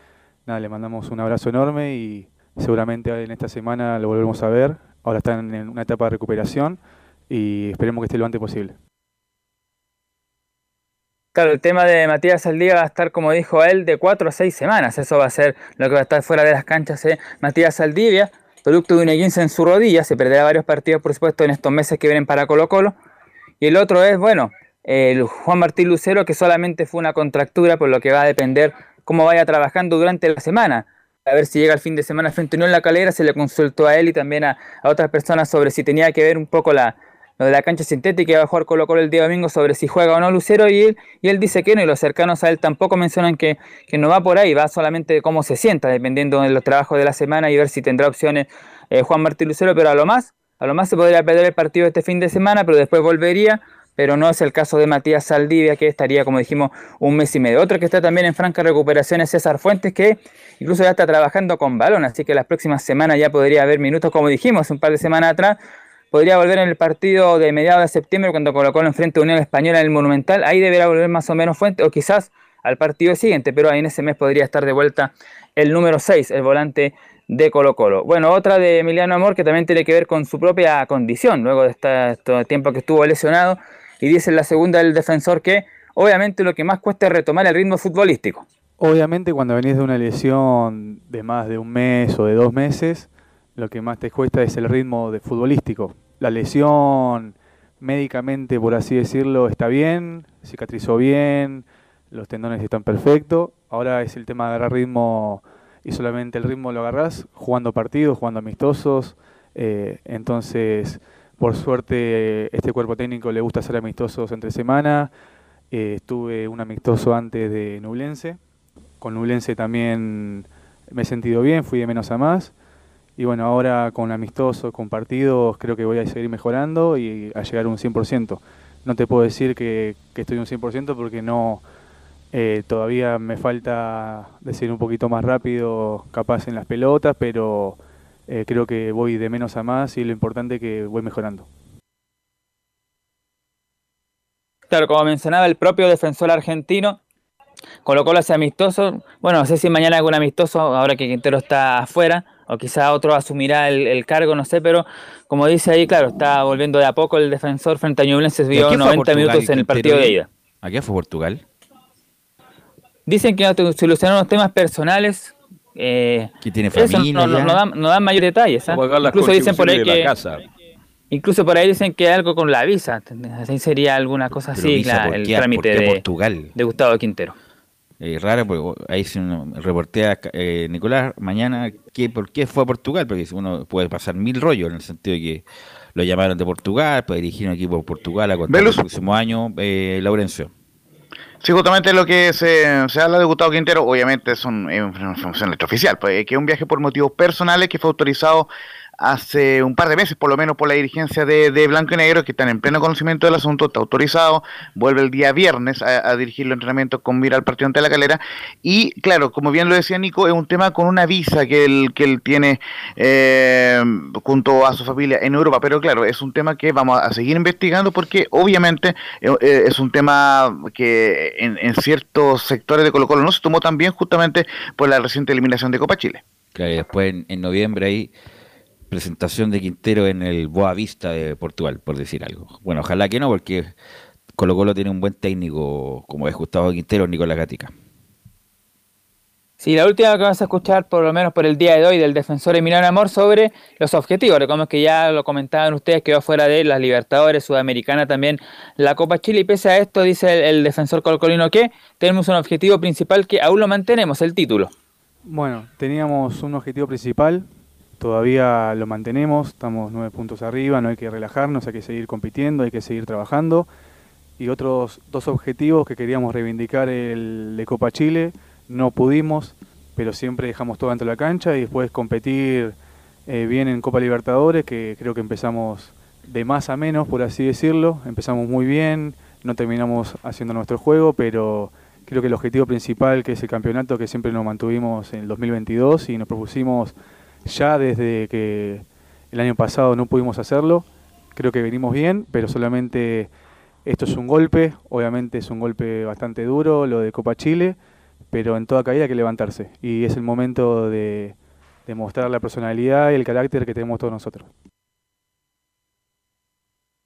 Speaker 16: nada, le mandamos un abrazo enorme y seguramente en esta semana lo volveremos a ver. Ahora están en una etapa de recuperación y esperemos que esté lo antes posible.
Speaker 3: Claro, el tema de Matías Saldía va a estar, como dijo él, de cuatro a seis semanas. Eso va a ser lo que va a estar fuera de las canchas Matías Saldivia, producto de una 15 en su rodilla. Se perderá varios partidos, por supuesto, en estos meses que vienen para Colo Colo. Y el otro es, bueno, el Juan Martín Lucero, que solamente fue una contractura, por lo que va a depender cómo vaya trabajando durante la semana. A ver si llega el fin de semana frente a Unión La Calera, se le consultó a él y también a otras personas sobre si tenía que ver un poco la, lo de la cancha sintética va a jugar Colo Colo el día domingo sobre si juega o no Lucero y él, y él dice que no y los cercanos a él tampoco mencionan que, que no va por ahí, va solamente de cómo se sienta dependiendo de los trabajos de la semana y ver si tendrá opciones eh, Juan Martín Lucero, pero a lo más, a lo más se podría perder el partido este fin de semana, pero después volvería, pero no es el caso de Matías Saldivia que estaría como dijimos un mes y medio. Otro que está también en franca recuperación es César Fuentes que incluso ya está trabajando con balón, así que las próximas semanas ya podría haber minutos como dijimos un par de semanas atrás podría volver en el partido de mediados de septiembre cuando colocó en frente a Unión Española en el Monumental. Ahí deberá volver más o menos Fuente, o quizás al partido siguiente, pero ahí en ese mes podría estar de vuelta el número 6, el volante de Colo Colo. Bueno, otra de Emiliano Amor que también tiene que ver con su propia condición, luego de este, este tiempo que estuvo lesionado, y dice en la segunda del defensor que obviamente lo que más cuesta es retomar el ritmo futbolístico.
Speaker 16: Obviamente cuando venís de una lesión de más de un mes o de dos meses, lo que más te cuesta es el ritmo de futbolístico. La lesión médicamente, por así decirlo, está bien, cicatrizó bien, los tendones están perfectos. Ahora es el tema de agarrar ritmo y solamente el ritmo lo agarrás jugando partidos, jugando amistosos. eh, entonces, por suerte, este cuerpo técnico le gusta hacer amistosos entre semana Eh, estuve un amistoso antes de Nublense. Con Nublense también me he sentido bien, fui de menos a más. Y bueno, ahora con amistosos, con partidos, creo que voy a seguir mejorando y a llegar a un 100%. No te puedo decir que, estoy un 100% porque no, eh, todavía me falta decir un poquito más rápido, capaz en las pelotas, pero eh, creo que voy de menos a más y lo importante es que voy mejorando.
Speaker 3: Claro, como mencionaba el propio defensor argentino, colocó los amistosos. Bueno, no sé si mañana algún amistoso, ahora que Quintero está afuera, o quizá otro asumirá el, cargo, no sé, pero como dice ahí, claro, está volviendo de a poco el defensor frente a Ñublense, vio 90 minutos en el partido de ida.
Speaker 9: ¿A qué fue Portugal?
Speaker 3: Dicen que solucionaron los temas personales. Eh,
Speaker 9: que tiene familia.
Speaker 3: no, no, dan, no, dan, mayores detalles. ¿eh? Incluso dicen por ahí que. Incluso por ahí dicen que algo con la visa. Así sería alguna cosa así, el trámite de, Portugal? de Gustavo Quintero.
Speaker 9: Eh, raro, porque ahí se reportea eh, Nicolás mañana que por qué fue a Portugal, porque uno puede pasar mil rollos en el sentido de que lo llamaron de Portugal, puede dirigir un equipo de Portugal a contar el próximo año, eh, Laurencio.
Speaker 7: Sí, justamente lo que se, se habla de Gustavo Quintero, obviamente es, un, es una información extraoficial, pues, que es un viaje por motivos personales que fue autorizado hace un par de meses, por lo menos por la dirigencia de, Blanco y Negro, que están en pleno conocimiento del asunto, está autorizado, vuelve el día viernes a, dirigir los entrenamientos con mira al partido ante la calera. Y claro, como bien lo decía Nico, es un tema con una visa que él, que él tiene eh, junto a su familia en Europa, pero claro, es un tema que vamos a seguir investigando porque obviamente eh, eh, es un tema que en, en ciertos sectores de Colo Colo no se tomó tan bien justamente por la reciente eliminación de Copa Chile.
Speaker 9: Claro, y después en, en noviembre ahí presentación de Quintero en el Boa Vista de Portugal, por decir algo. Bueno, ojalá que no, porque Colo Colo tiene un buen técnico como es Gustavo Quintero, Nicolás Gatica.
Speaker 3: Sí, la última que vamos a escuchar, por lo menos por el día de hoy, del defensor Emiliano Amor sobre los objetivos. Recordemos que ya lo comentaban ustedes, que va fuera de las Libertadores, Sudamericana también, la Copa Chile. Y pese a esto, dice el, defensor colocolino que tenemos un objetivo principal que aún lo mantenemos, el título.
Speaker 16: Bueno, teníamos un objetivo principal, todavía lo mantenemos, estamos nueve puntos arriba, no hay que relajarnos, hay que seguir compitiendo, hay que seguir trabajando. Y otros dos objetivos que queríamos reivindicar el de Copa Chile, no pudimos, pero siempre dejamos todo dentro de la cancha y después competir eh, bien en Copa Libertadores, que creo que empezamos de más a menos, por así decirlo. Empezamos muy bien, no terminamos haciendo nuestro juego, pero creo que el objetivo principal, que es el campeonato, que siempre nos mantuvimos en el 2022 y nos propusimos ya desde que el año pasado no pudimos hacerlo, creo que venimos bien, pero solamente esto es un golpe, obviamente es un golpe bastante duro, lo de Copa Chile, pero en toda caída hay que levantarse y es el momento de, mostrar la personalidad y el carácter que tenemos todos nosotros.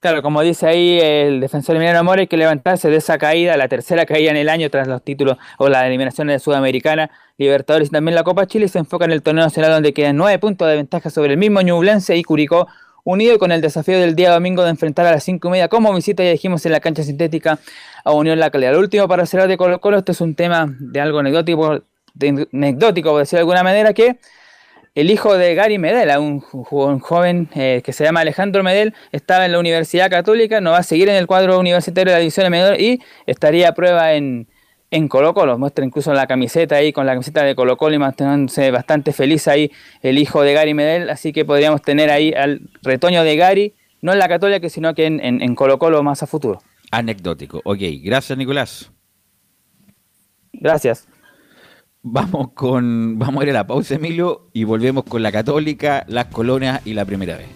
Speaker 3: Claro, como dice ahí el defensor Emiliano Amor, hay que levantarse de esa caída, la tercera caída en el año tras los títulos o las eliminaciones de Sudamericana, Libertadores y también la Copa Chile. Se enfoca en el torneo nacional donde quedan nueve puntos de ventaja sobre el mismo Ñublense y Curicó, unido con el desafío del día domingo de enfrentar a las cinco y media como visita, ya dijimos, en la cancha sintética a Unión La Calidad. Lo último para cerrar de Colo Colo, esto es un tema de algo anecdótico, de, anecdótico por decir de alguna manera, que el hijo de Gary Medel, un, joven eh, que se llama Alejandro Medel, estaba en la Universidad Católica, no va a seguir en el cuadro universitario de la división menor y estaría a prueba en, en Colo Colo. Muestra incluso la camiseta ahí con la camiseta de Colo Colo y manteniéndose bastante feliz ahí el hijo de Gary Medel. Así que podríamos tener ahí al retoño de Gary, no en la Católica, sino que en, en Colo Colo más a futuro.
Speaker 9: Anecdótico. Ok, gracias Nicolás.
Speaker 3: Gracias.
Speaker 9: Vamos con. Vamos a ir a la pausa, Emilio, y volvemos con la Católica, las colonias y la primera vez.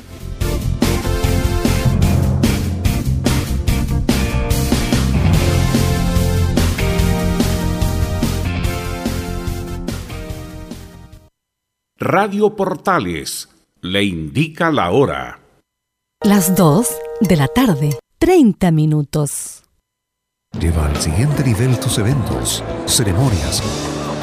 Speaker 17: Radio Portales le indica la hora.
Speaker 18: Las 2 de la tarde, 30 minutos.
Speaker 17: Lleva al siguiente nivel tus eventos, ceremonias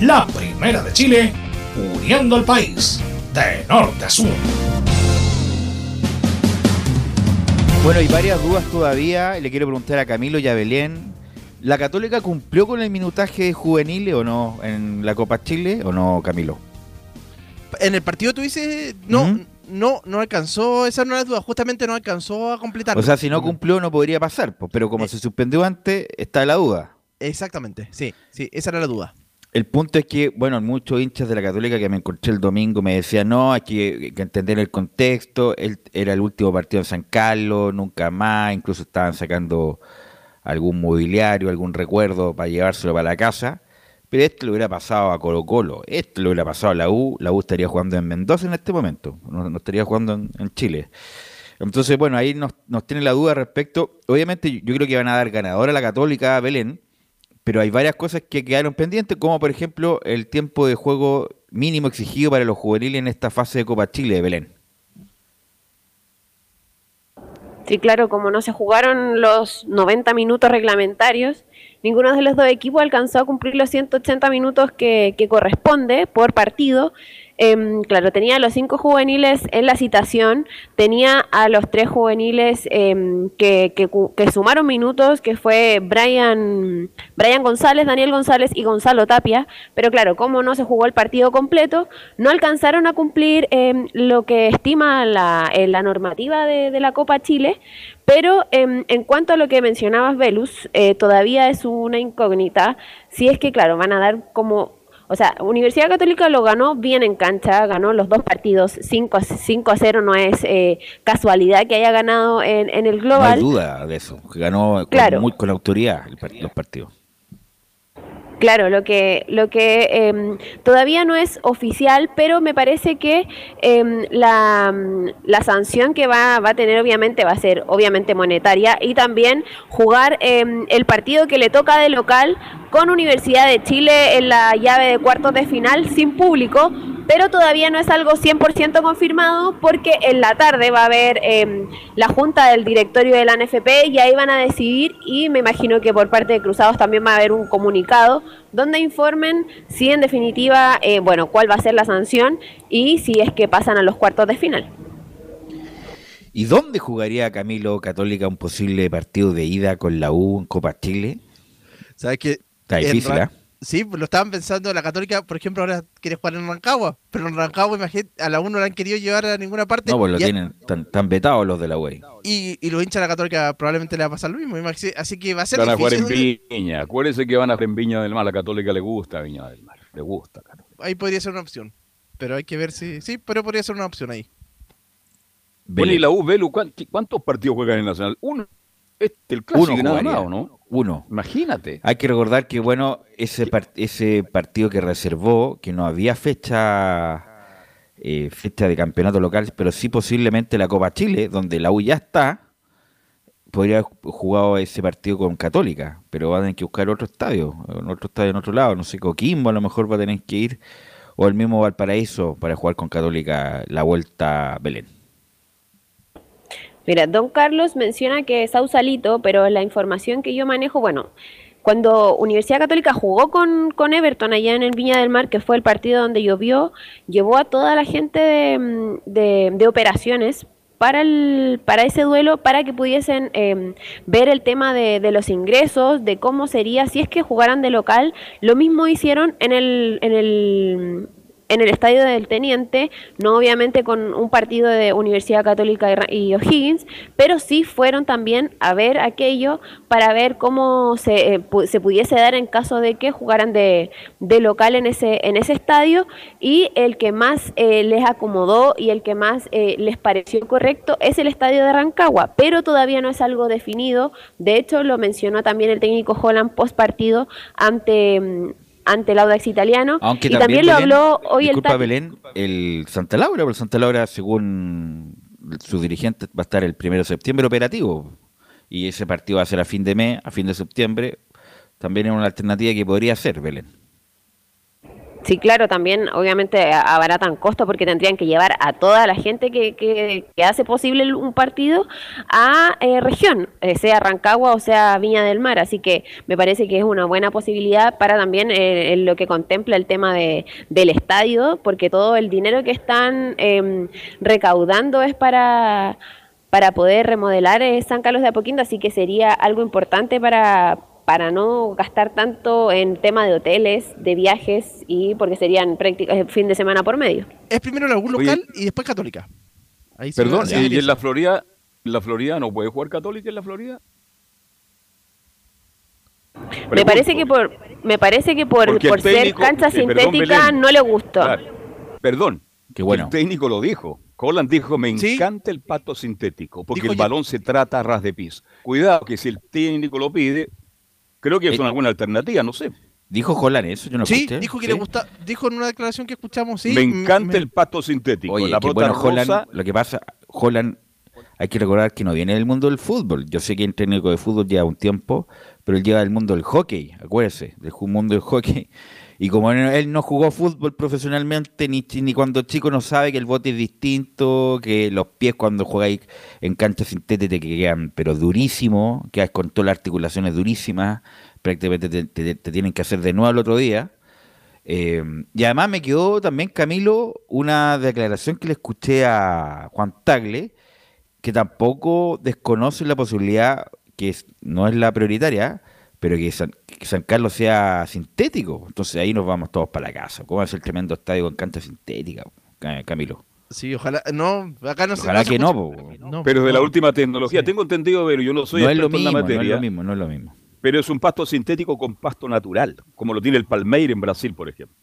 Speaker 1: La primera de Chile, uniendo al país de norte a sur.
Speaker 9: Bueno, hay varias dudas todavía. Le quiero preguntar a Camilo y a Belén. ¿La Católica cumplió con el minutaje juvenil o no en la Copa Chile o no, Camilo?
Speaker 8: En el partido tú dices, no, no, no alcanzó, esa no es la duda, justamente no alcanzó a completar.
Speaker 9: O sea, si no cumplió no podría pasar, pues, pero como se suspendió antes, está la duda.
Speaker 8: Exactamente, sí, sí, esa era la duda.
Speaker 9: El punto es que, bueno, muchos hinchas de la Católica que me encontré el domingo me decían, no, hay que, entender el contexto, era el último partido en San Carlos, nunca más, incluso estaban sacando algún mobiliario, algún recuerdo para llevárselo para la casa. Pero esto le hubiera pasado a Colo Colo, esto le hubiera pasado a la U, la U estaría jugando en Mendoza en este momento, no, estaría jugando en, Chile. Entonces, bueno, ahí nos, nos tiene la duda respecto, obviamente yo creo que van a dar ganador a la Católica, a Belén, pero hay varias cosas que quedaron pendientes, como por ejemplo el tiempo de juego mínimo exigido para los juveniles en esta fase de Copa Chile de Belén.
Speaker 5: Sí, claro, como no se jugaron los 90 minutos reglamentarios, ninguno de los dos equipos alcanzó a cumplir los 180 minutos que, que corresponde por partido. Em, claro, tenía a los cinco juveniles en la citación, tenía a los tres juveniles em, que, sumaron minutos, que fue Brian, Brian González, Daniel González y Gonzalo Tapia, pero claro, como no se jugó el partido completo, no alcanzaron a cumplir em, lo que estima la, eh, normativa de, la Copa Chile, pero en cuanto a lo que mencionabas, Velus, eh, todavía es una incógnita. Si es que, claro, van a dar como. O sea, Universidad Católica lo ganó bien en cancha, ganó los dos partidos 5 a, 5 a 0, no es eh, casualidad que haya ganado en, en el
Speaker 9: No
Speaker 5: global.
Speaker 9: hay duda de eso, que ganó con,
Speaker 5: Claro.
Speaker 9: muy, con autoridad el los partidos.
Speaker 5: Claro, lo que, lo que em, todavía no es oficial, pero me parece que em, la, la sanción que va, va a tener obviamente va a ser obviamente monetaria y también jugar em, el partido que le toca de local con Universidad de Chile en la llave de cuartos de final sin público, pero todavía no es algo 100% confirmado porque en la tarde va a haber la junta del directorio de la NFP y ahí van a decidir y me imagino que por parte de Cruzados también va a haber un comunicado donde informen si en definitiva, eh, bueno, cuál va a ser la sanción y si es que pasan a los cuartos de final.
Speaker 9: ¿Y dónde jugaría Camilo Católica un posible partido de ida con la U en Copa Chile?
Speaker 8: ¿Sabes qué?
Speaker 9: Está difícil, ¿eh?
Speaker 8: Sí, pues lo estaban pensando, la Católica, por ejemplo, ahora quiere jugar en Rancagua, pero en Rancagua, imagínate, a la U no la han querido llevar a ninguna parte.
Speaker 9: No, pues lo tienen tan, tan vetados los de la UEI.
Speaker 8: y, y los hinchas de la Católica probablemente le va a pasar lo mismo. imagínate, Así que va a ser
Speaker 2: Van a jugar en. Viña. Acuérdense que van a jugar en Viña del Mar. La Católica le gusta Viña del Mar. Le gusta.
Speaker 8: Ahí podría ser una opción. Pero hay que ver si. Sí, pero podría ser una opción ahí.
Speaker 2: Bueno, y la U, Velu, ¿cuán- ¿cuántos partidos juegan en Nacional? Uno. Este, el clásico
Speaker 9: Uno
Speaker 2: nada
Speaker 9: jugaría.
Speaker 2: más, ¿o ¿no?
Speaker 9: Uno.
Speaker 2: Imagínate.
Speaker 9: Hay que recordar que, bueno, ese, par- ese partido que reservó, que no había fecha eh, fecha de campeonato local, pero sí posiblemente la Copa Chile, donde la U ya está, podría haber jugado ese partido con Católica, pero va a tener que buscar otro estadio, otro estadio en otro lado, no sé, Coquimbo a lo mejor va a tener que ir, o el mismo Valparaíso para jugar con Católica la vuelta Belén.
Speaker 5: Mira, don Carlos menciona que Sausalito, pero la información que yo manejo, bueno, cuando Universidad Católica jugó con, con Everton allá en el Viña del Mar, que fue el partido donde llovió, llevó a toda la gente de, mm, de- operaciones para, el, para ese duelo, para que pudiesen eh, ver el tema de, de los ingresos, de cómo sería si es que jugaran de local. Lo mismo hicieron en el, en el en el estadio del Teniente, no obviamente con un partido de Universidad Católica y O'Higgins, pero sí fueron también a ver aquello para ver cómo se, eh, se pudiese dar en caso de que jugaran de, de local en ese, en ese estadio. Y el que más eh, les acomodó y el que más eh, les pareció correcto es el estadio de Rancagua, pero todavía no es algo definido, de hecho lo mencionó también el técnico Holland post partido ante... ante el Audax italiano
Speaker 9: Aunque
Speaker 5: y también, lo
Speaker 9: Belén,
Speaker 5: habló hoy el
Speaker 9: disculpa,
Speaker 5: Tati.
Speaker 9: Belén, el Santa Laura, el Santa Laura, según sus dirigentes, va a estar el primero de septiembre operativo. Y ese partido va a ser a fin de mes, a fin de septiembre. También es una alternativa que podría ser, Belén.
Speaker 5: Sí, claro, también obviamente abaratan costos porque tendrían que llevar a toda la gente que, que, hace posible un partido a eh, región, eh, sea Rancagua o sea Viña del Mar. Así que me parece que es una buena posibilidad para también eh, en lo que contempla el tema de, del estadio, porque todo el dinero que están em, recaudando es para para poder remodelar eh, San Carlos de Apoquindo, así que sería algo importante para, para no gastar tanto en tema de hoteles, de viajes y porque serían prácticas eh, fin de semana por medio.
Speaker 8: Es primero la U local y después Católica. Ahí
Speaker 2: Perdón, ¿y en la Florida, en la Florida no puede jugar Católica en la Florida?
Speaker 5: Me parece que por me parece que por, por ser cancha
Speaker 2: eh, perdón,
Speaker 5: sintética no le gustó.
Speaker 2: Perdón.
Speaker 9: Qué bueno.
Speaker 2: El técnico lo dijo. Holland dijo, me encanta el pato sintético, porque
Speaker 9: Dijo
Speaker 2: el
Speaker 9: ya-
Speaker 2: balón se trata a ras de piso. Cuidado que si el técnico lo pide, creo que es una buena alternativa, no sé.
Speaker 9: ¿Dijo Holland eso? Yo no
Speaker 8: Sí,
Speaker 9: escuché.
Speaker 8: dijo que
Speaker 2: Sí.
Speaker 8: le gusta, dijo en una declaración que escuchamos, sí.
Speaker 2: me encanta
Speaker 8: me-
Speaker 2: el pato sintético.
Speaker 9: Oye,
Speaker 2: la
Speaker 9: que
Speaker 2: pelota
Speaker 9: bueno, Holland,
Speaker 2: rosa,
Speaker 9: lo que pasa, Holland, hay que recordar que no viene del mundo del fútbol. Yo sé que el técnico de fútbol lleva un tiempo, pero él lleva del mundo del hockey, acuérdese, del mundo del hockey. Y como él, no jugó fútbol profesionalmente, ni, ni cuando chico no sabe que el bote es distinto, que los pies cuando jugáis en cancha sintética te quedan, pero durísimo, quedas con todas las articulaciones durísimas, prácticamente te, te- tienen que hacer de nuevo al otro día. Eh, y además me quedó también, Camilo, una declaración que le escuché a Juan Tagle, que tampoco desconoce la posibilidad, que no es la prioritaria, pero que San, que San Carlos sea sintético. Entonces ahí nos vamos todos para la casa. ¿Cómo va a ser tremendo estadio con cancha sintética, Ca- Camilo?
Speaker 8: Sí, ojalá. No, acá no
Speaker 9: Ojalá
Speaker 8: se
Speaker 9: que no.
Speaker 8: No,
Speaker 2: pero de la última tecnología. Tengo entendido, pero yo no soy
Speaker 9: no es lo
Speaker 2: experto en la
Speaker 9: no es
Speaker 2: materia.
Speaker 9: lo mismo, no es lo mismo.
Speaker 2: Pero es un pasto sintético con pasto natural, como lo tiene el Palmeira en Brasil, por ejemplo.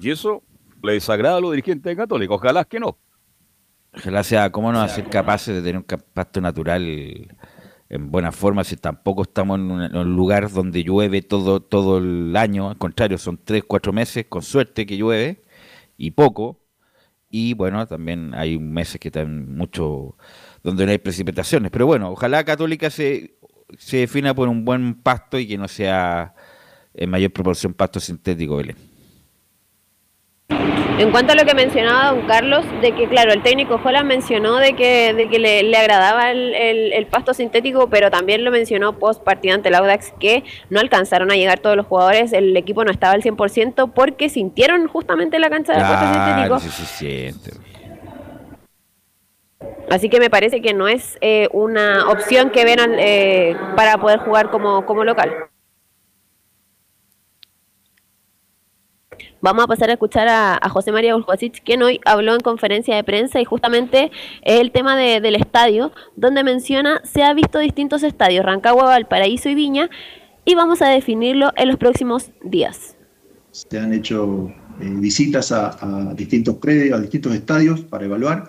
Speaker 2: Y eso le desagrada a los dirigentes católicos. Ojalá que no.
Speaker 9: Ojalá sea, ¿cómo no va a ser capaces de tener un pasto natural en buena forma si tampoco estamos en un, lugar donde llueve todo, todo el año? Al contrario, son tres, cuatro meses, con suerte que llueve, y poco. Y bueno, también hay meses que están mucho donde no hay precipitaciones. Pero bueno, ojalá Católica se, se defina por un buen pasto y que no sea en mayor proporción pasto sintético, Belén.
Speaker 5: En cuanto a lo que mencionaba don Carlos, de que claro, el técnico Holland mencionó de que, de que le, le agradaba el, el- el pasto sintético, pero también lo mencionó post partido ante el Audax que no alcanzaron a llegar todos los jugadores, el equipo no estaba al 100% porque sintieron justamente la cancha de pasto
Speaker 9: Claro,
Speaker 5: sintético.
Speaker 9: sí se siente.
Speaker 5: Así que me parece que no es eh, una opción que al- eh, para poder jugar como, como local. Vamos a pasar a escuchar a, José María Uljuasic, quien hoy habló en conferencia de prensa y justamente el tema de- del estadio, donde menciona se ha visto distintos estadios, Rancagua, Valparaíso y Viña, y vamos a definirlo en los próximos días.
Speaker 19: Se han hecho eh, visitas a, distintos predios, a distintos estadios para evaluar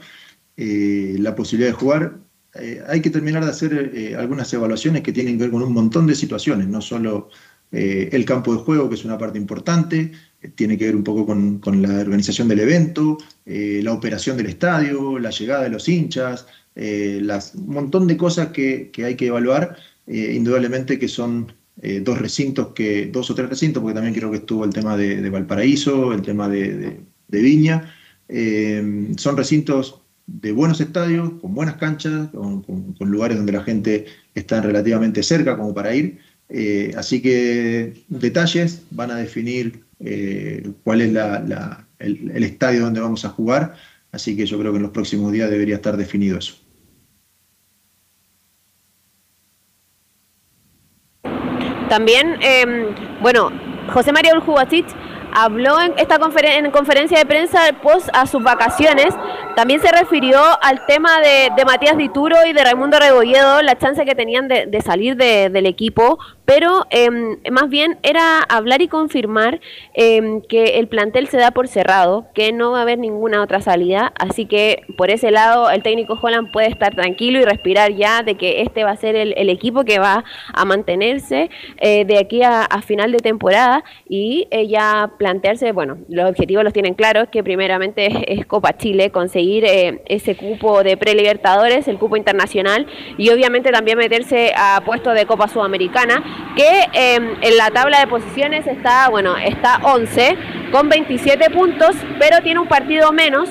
Speaker 19: eh, la posibilidad de jugar. Eh, hay que terminar de hacer algunas evaluaciones que tienen que ver con un montón de situaciones, no solo el campo de juego, que es una parte importante, tiene que ver un poco con, la organización del evento, eh, la operación del estadio, la llegada de los hinchas, eh, las, un montón de cosas que, hay que evaluar, eh, indudablemente que son eh, dos recintos, que, dos o tres recintos, porque también creo que estuvo el tema de, Valparaíso, el tema de, Viña, eh, son recintos de buenos estadios, con buenas canchas, con- con lugares donde la gente está relativamente cerca como para ir. Eh, así que detalles van a definir eh, cuál es la- la- el, estadio donde vamos a jugar. Así que yo creo que en los próximos días debería estar definido eso.
Speaker 5: También, eh, bueno, José María Uljubasic habló en esta conferen- en conferencia de prensa post a sus vacaciones. También se refirió al tema de, de Matías Dituro y de Raimundo Rebolledo, la chance que tenían de, de salir de- del equipo, pero em, más bien era hablar y confirmar em, que el plantel se da por cerrado, que no va a haber ninguna otra salida, así que por ese lado el técnico Holland puede estar tranquilo y respirar ya de que este va a ser el, equipo que va a mantenerse eh, de aquí a, final de temporada y eh, ya plantearse, bueno, los objetivos los tienen claros, que primeramente es, es Copa Chile, conseguir eh, ese cupo de pre-libertadores, el cupo internacional y obviamente también meterse a puestos de Copa Sudamericana, que eh, en la tabla de posiciones está, bueno, está 11 con 27 puntos, pero tiene un partido menos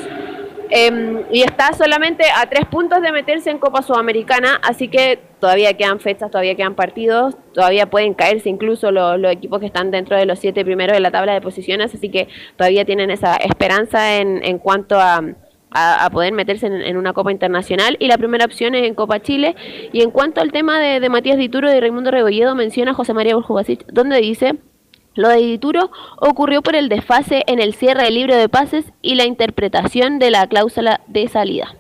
Speaker 5: eh, y está solamente a tres puntos de meterse en Copa Sudamericana, así que todavía quedan fechas, todavía quedan partidos, todavía pueden caerse incluso los, los equipos que están dentro de los siete primeros de la tabla de posiciones, así que todavía tienen esa esperanza en, en cuanto a, a, poder meterse en, una Copa Internacional y la primera opción es en Copa Chile. Y en cuanto al tema de, Matías Dituro y Raimundo Rebolledo, menciona José María Burjubasic, donde dice... Lo de Dituro ocurrió por el desfase en el cierre del libro de pases y la interpretación de la cláusula de salida.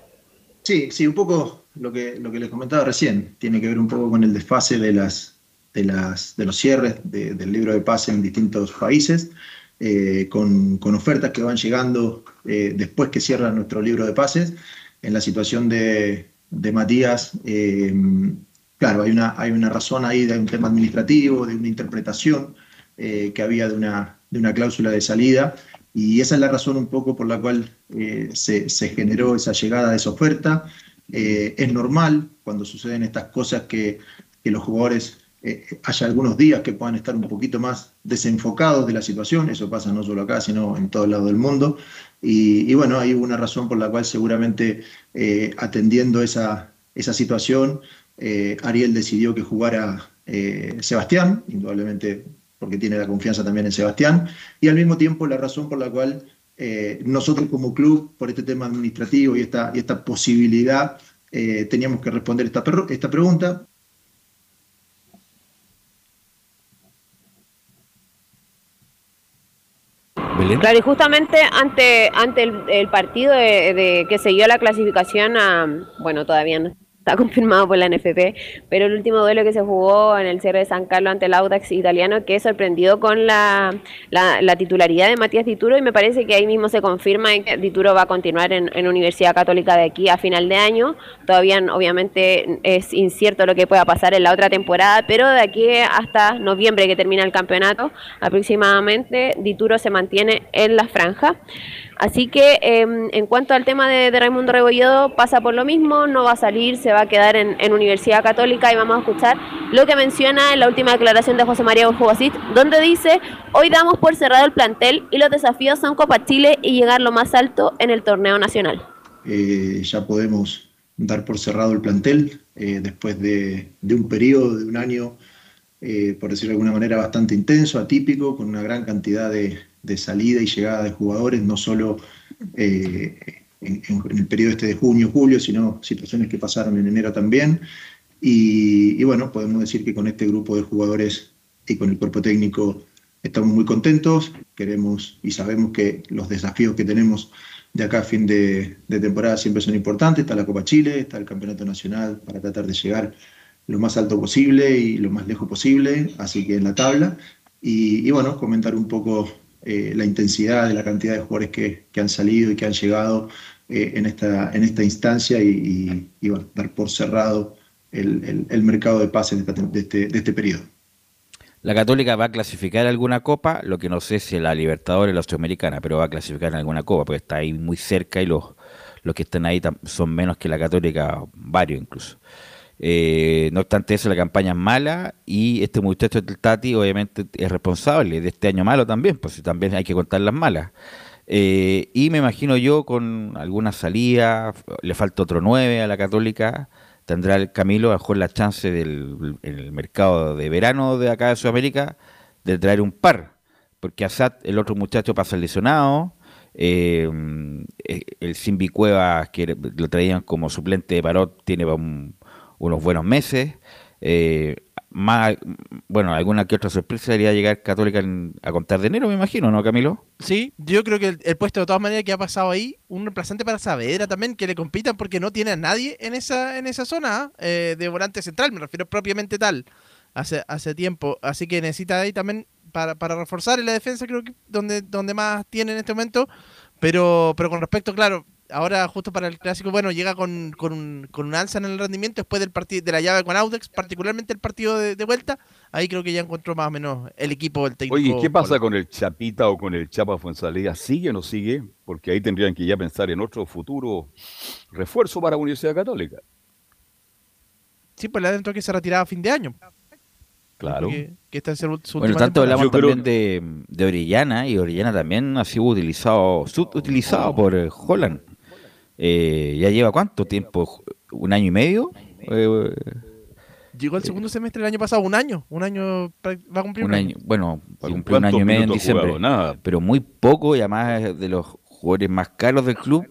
Speaker 19: Sí, sí, un poco lo que, lo que les comentaba recién, tiene que ver un poco con el desfase de, las, de, las, de los cierres de- del libro de pase en distintos países, eh, con, con ofertas que van llegando eh, después que cierra nuestro libro de pases. En la situación de, de Matías, eh, claro, hay una, hay una razón ahí de un tema administrativo, de una interpretación eh, que había de una, de una cláusula de salida. Y esa es la razón un poco por la cual se, generó esa llegada de esa oferta. Es normal cuando suceden estas cosas que, que los jugadores eh, haya algunos días que puedan estar un poquito más desenfocados de la situación. Eso pasa no solo acá, sino en todo lado del mundo. Y, bueno, hay una razón por la cual seguramente eh, atendiendo esa, esa situación, eh, Ariel decidió que jugara eh, Sebastián, indudablemente porque tiene la confianza también en Sebastián, y al mismo tiempo la razón por la cual nosotros como club, por este tema administrativo y esta, y esta posibilidad, teníamos que responder esta, esta pregunta.
Speaker 5: Claro, y justamente ante, ante el, el partido de, que siguió la clasificación a, bueno, todavía no está confirmado por la NFP, pero el último duelo que se jugó en el cierre de San Carlos ante el Audax italiano, que sorprendió con la, la, la titularidad de Matías Dituro y me parece que ahí mismo se confirma que Dituro va a continuar en, en Universidad Católica de aquí a final de año. Todavía obviamente es incierto lo que pueda pasar en la otra temporada, pero de aquí hasta noviembre que termina el campeonato aproximadamente, Dituro se mantiene en la franja. Así que eh, en cuanto al tema de, de Raimundo Rebolledo, pasa por lo mismo, no va a salir, se va a quedar en, Universidad Católica y vamos a escuchar lo que menciona en la última declaración de José María Urjubasic, donde dice, hoy damos por cerrado el plantel y los desafíos son Copa Chile y llegar lo más alto en el torneo nacional.
Speaker 19: Eh, ya podemos dar por cerrado el plantel eh, después de, de un periodo de un año, eh, por decirlo de alguna manera, bastante intenso, atípico, con una gran cantidad de, de salida y llegada de jugadores, no solo eh, en, el periodo este de junio, julio, sino situaciones que pasaron en enero también. Y, bueno, podemos decir que con este grupo de jugadores y con el cuerpo técnico estamos muy contentos, queremos y sabemos que los desafíos que tenemos de acá a fin de, de temporada siempre son importantes. Está la Copa Chile, está el Campeonato Nacional para tratar de llegar lo más alto posible y lo más lejos posible, así que en la tabla. Y, y bueno, comentar un poco eh, la intensidad de la cantidad de jugadores que, que han salido y que han llegado eh, en, esta, en esta instancia y, y- y, dar por cerrado el, el- mercado de pases de, este, de este periodo.
Speaker 9: La Católica va a clasificar alguna copa, lo que no sé si la Libertadores o la Sudamericana, pero va a clasificar en alguna copa, porque está ahí muy cerca y los, los que están ahí son menos que la Católica, varios incluso. Eh, no obstante eso, la campaña es mala y este muchacho del Tati obviamente es responsable de este año malo también, pues también hay que contar las malas. Eh, y me imagino yo con alguna salida, le falta otro 9 a la Católica, tendrá el Camilo a lo mejor la chance del en el mercado de verano de acá de Sudamérica de traer un par, porque Asad, el otro muchacho, pasa lesionado, eh, el Simbi Cuevas, que lo traían como suplente de Parot, tiene un- unos buenos meses. Eh, más, bueno, alguna que otra sorpresa sería llegar Católica en- a contar de enero, me imagino, ¿no, Camilo?
Speaker 8: Sí, yo creo que el, puesto de todas maneras que ha pasado ahí, un reemplazante para Saavedra también, que le compitan porque no tiene a nadie en esa, en esa zona. Eh, de volante central, me refiero propiamente tal, hace, hace tiempo. Así que necesita ahí también para, para reforzar en la defensa, creo que donde, donde más tiene en este momento. Pero, pero con respecto, claro, ahora justo para el clásico, bueno, llega con, con, un, con un alza en el rendimiento después del partido de la llave con Audex, particularmente el partido de, de vuelta. Ahí creo que ya encontró más o menos el equipo, el técnico.
Speaker 2: Oye, ¿qué pasa con el Chapita o con el Chapa Fuenzalía? ¿Sigue o no sigue? Porque ahí tendrían que ya pensar en otro futuro refuerzo para Universidad Católica.
Speaker 8: Sí, pues le adentro que se retiraba a fin de año.
Speaker 2: Claro.
Speaker 8: Que, que está en su, su
Speaker 9: Bueno, tanto
Speaker 8: temporada.
Speaker 9: hablamos también de, de Orellana y Orellana también ha sido utilizado, subutilizado por eh, Holland. Eh, ¿Ya lleva cuánto tiempo? ¿Un año y medio? Eh,
Speaker 8: Llegó el segundo semestre del año pasado, un año. Un año va a cumplir
Speaker 9: un año, bueno, va a
Speaker 2: ¿Y
Speaker 9: cumplir un año y medio en
Speaker 2: jugado?
Speaker 9: diciembre.
Speaker 2: Nada.
Speaker 9: Pero muy poco y además es de los jugadores más caros del club.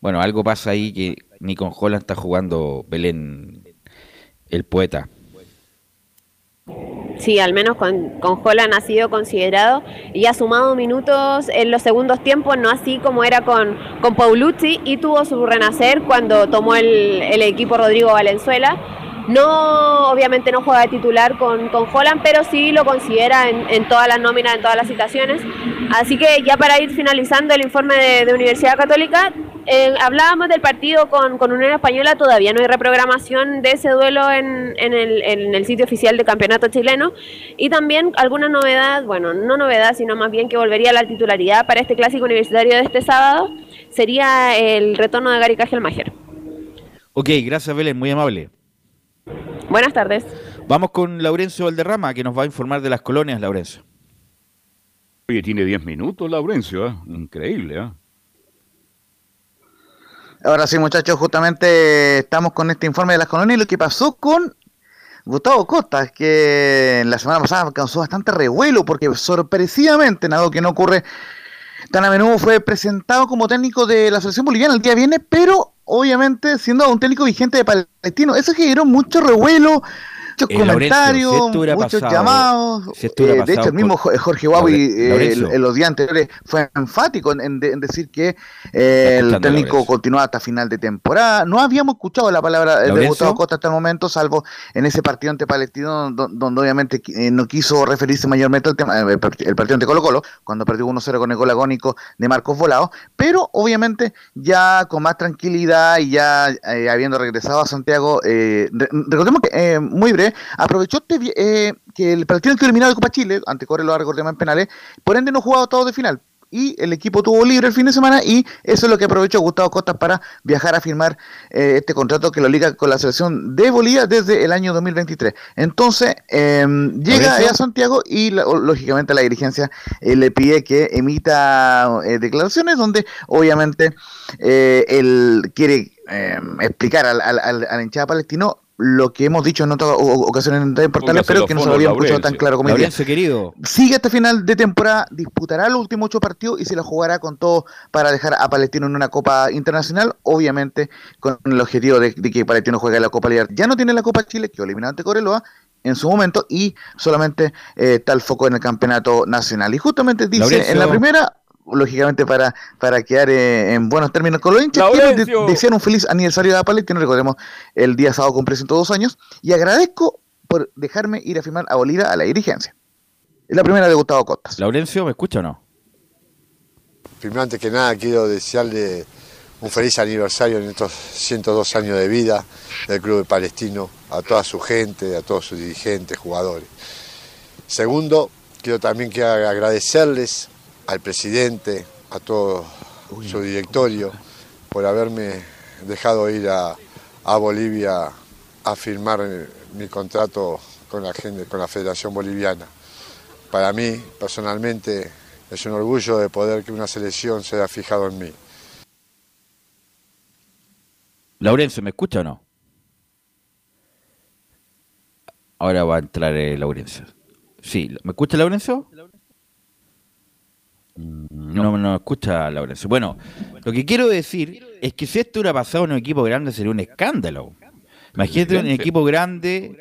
Speaker 9: Bueno, algo pasa ahí que ni con Holland está jugando Belén, el poeta.
Speaker 5: Sí, al menos con, con Holland ha sido considerado y ha sumado minutos en los segundos tiempos, no así como era con, con Paulucci y tuvo su renacer cuando tomó el, el equipo Rodrigo Valenzuela. No, obviamente no juega de titular con, con Holland, pero sí lo considera en, en todas las nóminas, en todas las citaciones. Así que ya para ir finalizando el informe de, de Universidad Católica, eh, hablábamos del partido con, con Unión Española, todavía no hay reprogramación de ese duelo en, en el, en el sitio oficial de campeonato chileno. Y también alguna novedad, bueno, no novedad, sino más bien que volvería a la titularidad para este clásico universitario de este sábado, sería el retorno de Gary Cajelmacher.
Speaker 9: Ok, gracias Belén, muy amable.
Speaker 5: Buenas tardes.
Speaker 9: Vamos con Laurencio Valderrama, que nos va a informar de las colonias, Laurencio.
Speaker 2: Oye, tiene 10 minutos, Laurencio, ¿eh? Increíble, ¿eh?
Speaker 7: Ahora sí, muchachos, justamente estamos con este informe de las colonias y lo que pasó con Gustavo Costa, que la semana pasada causó bastante revuelo porque sorpresivamente, nada que no ocurre tan a menudo, fue presentado como técnico de la selección boliviana el día viernes, pero obviamente siendo un técnico vigente de Palestino. Eso generó mucho revuelo. Muchos
Speaker 9: Eh,
Speaker 7: comentarios, muchos
Speaker 9: pasado-
Speaker 7: llamados. Eh, de hecho, el mismo Jo- Jorge Huawei eh, en, los días anteriores fue enfático en, en de- en decir que eh, el técnico continuaba hasta final de temporada. No habíamos escuchado la palabra eh, de. Gustavo Costa hasta el momento, salvo en ese partido ante Palestino, do- donde obviamente eh, no quiso referirse mayormente al tema, eh, el part- el partido ante Colo Colo, cuando perdió 1-0 con el gol agónico de Marcos Volado, pero obviamente ya con más tranquilidad y ya eh, habiendo regresado a Santiago, eh, re- recordemos que, eh, muy breve, aprovechó este eh, que el partido quedó eliminado de Copa Chile, ante Corre lo recordemos en penales, por ende no jugaba todo de final. Y el equipo tuvo libre el fin de semana y eso es lo que aprovechó Gustavo Costa para viajar a firmar eh, este contrato que lo liga con la selección de Bolivia desde el año 2023. Entonces, eh, llega a Santiago y la- lógicamente la dirigencia eh, le pide que emita declaraciones donde obviamente él quiere eh, explicar al, al, al, al hinchada palestino lo que hemos dicho en otras ocasiones en redes portales, pero que no se lo habíamos escuchado tan claro como.
Speaker 9: Laurencio, querido.
Speaker 7: Sigue hasta final de temporada, disputará los últimos ocho partidos y se la jugará con todo para dejar a Palestino en una Copa Internacional, obviamente con el objetivo de, de que Palestino juegue la Copa Libertad. Ya no tiene la Copa Chile, que eliminó ante Coreloa en su momento, y solamente eh, está el foco en el campeonato nacional. Y justamente dice
Speaker 9: Laurencio.
Speaker 7: en la primera, lógicamente para, para quedar eh, en buenos términos con los hinchas, quiero desear un feliz aniversario a Palestino, recordemos, el día sábado cumple 102 años, y agradezco por dejarme ir a firmar a Bolivia a la dirigencia. Es la primera de Gustavo Costas.
Speaker 9: Laurencio, ¿me escucha o no?
Speaker 20: Primero, antes que nada, quiero desearle un feliz aniversario en estos 102 años de vida del Club de Palestino, a toda su gente, a todos sus dirigentes, jugadores. Segundo, quiero también que agradecerles al presidente, a todo su directorio, por haberme dejado ir a, a Bolivia a firmar mi contrato con la, gente, con la Federación Boliviana. Para mí, personalmente, es un orgullo de poder que una selección se haya fijado en mí.
Speaker 9: Laurencio, ¿me escucha o no? Ahora va a entrar eh, Laurencio. Sí, ¿me escucha Laurencio? No, no escucha Laurencio. Bueno, lo que quiero decir es que si esto hubiera pasado en un equipo grande sería un escándalo. Imagínate un equipo grande,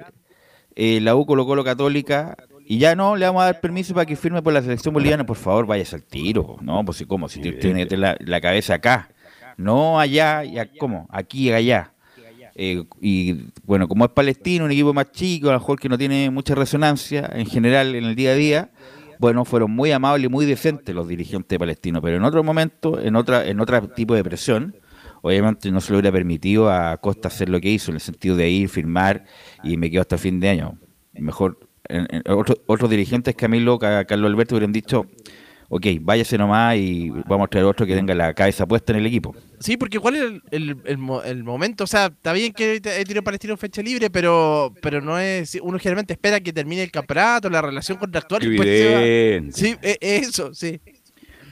Speaker 9: eh, la U Colo Colo Católica, y ya no le vamos a dar permiso para que firme por la selección boliviana, por favor, vayas al tiro. No, pues si como, si tiene que tener la, la cabeza acá, no allá, y a- ¿cómo? Aquí y allá. Eh, y bueno, como es palestino, un equipo más chico, a lo mejor que no tiene mucha resonancia en general en el día a día, bueno, fueron muy amables y muy decentes los dirigentes palestinos, pero en otro momento, en otra, en otro tipo de presión, obviamente no se le hubiera permitido a Costa hacer lo que hizo, en el sentido de ir, firmar y me quedo hasta fin de año. Mejor, en- en- otro- otros dirigentes, Camilo, Ca- Carlos Alberto, hubieran dicho, ok, váyase nomás y vamos a traer otro que tenga la cabeza puesta en el equipo.
Speaker 8: Sí, porque ¿cuál es el, el- el mo- el momento? O sea, está bien que he tenido Palestino fecha libre, pero pero no es. Uno generalmente espera que termine el campeonato, la relación contractual. y después se va.
Speaker 2: Evidente.
Speaker 8: Sí, e- eso, sí.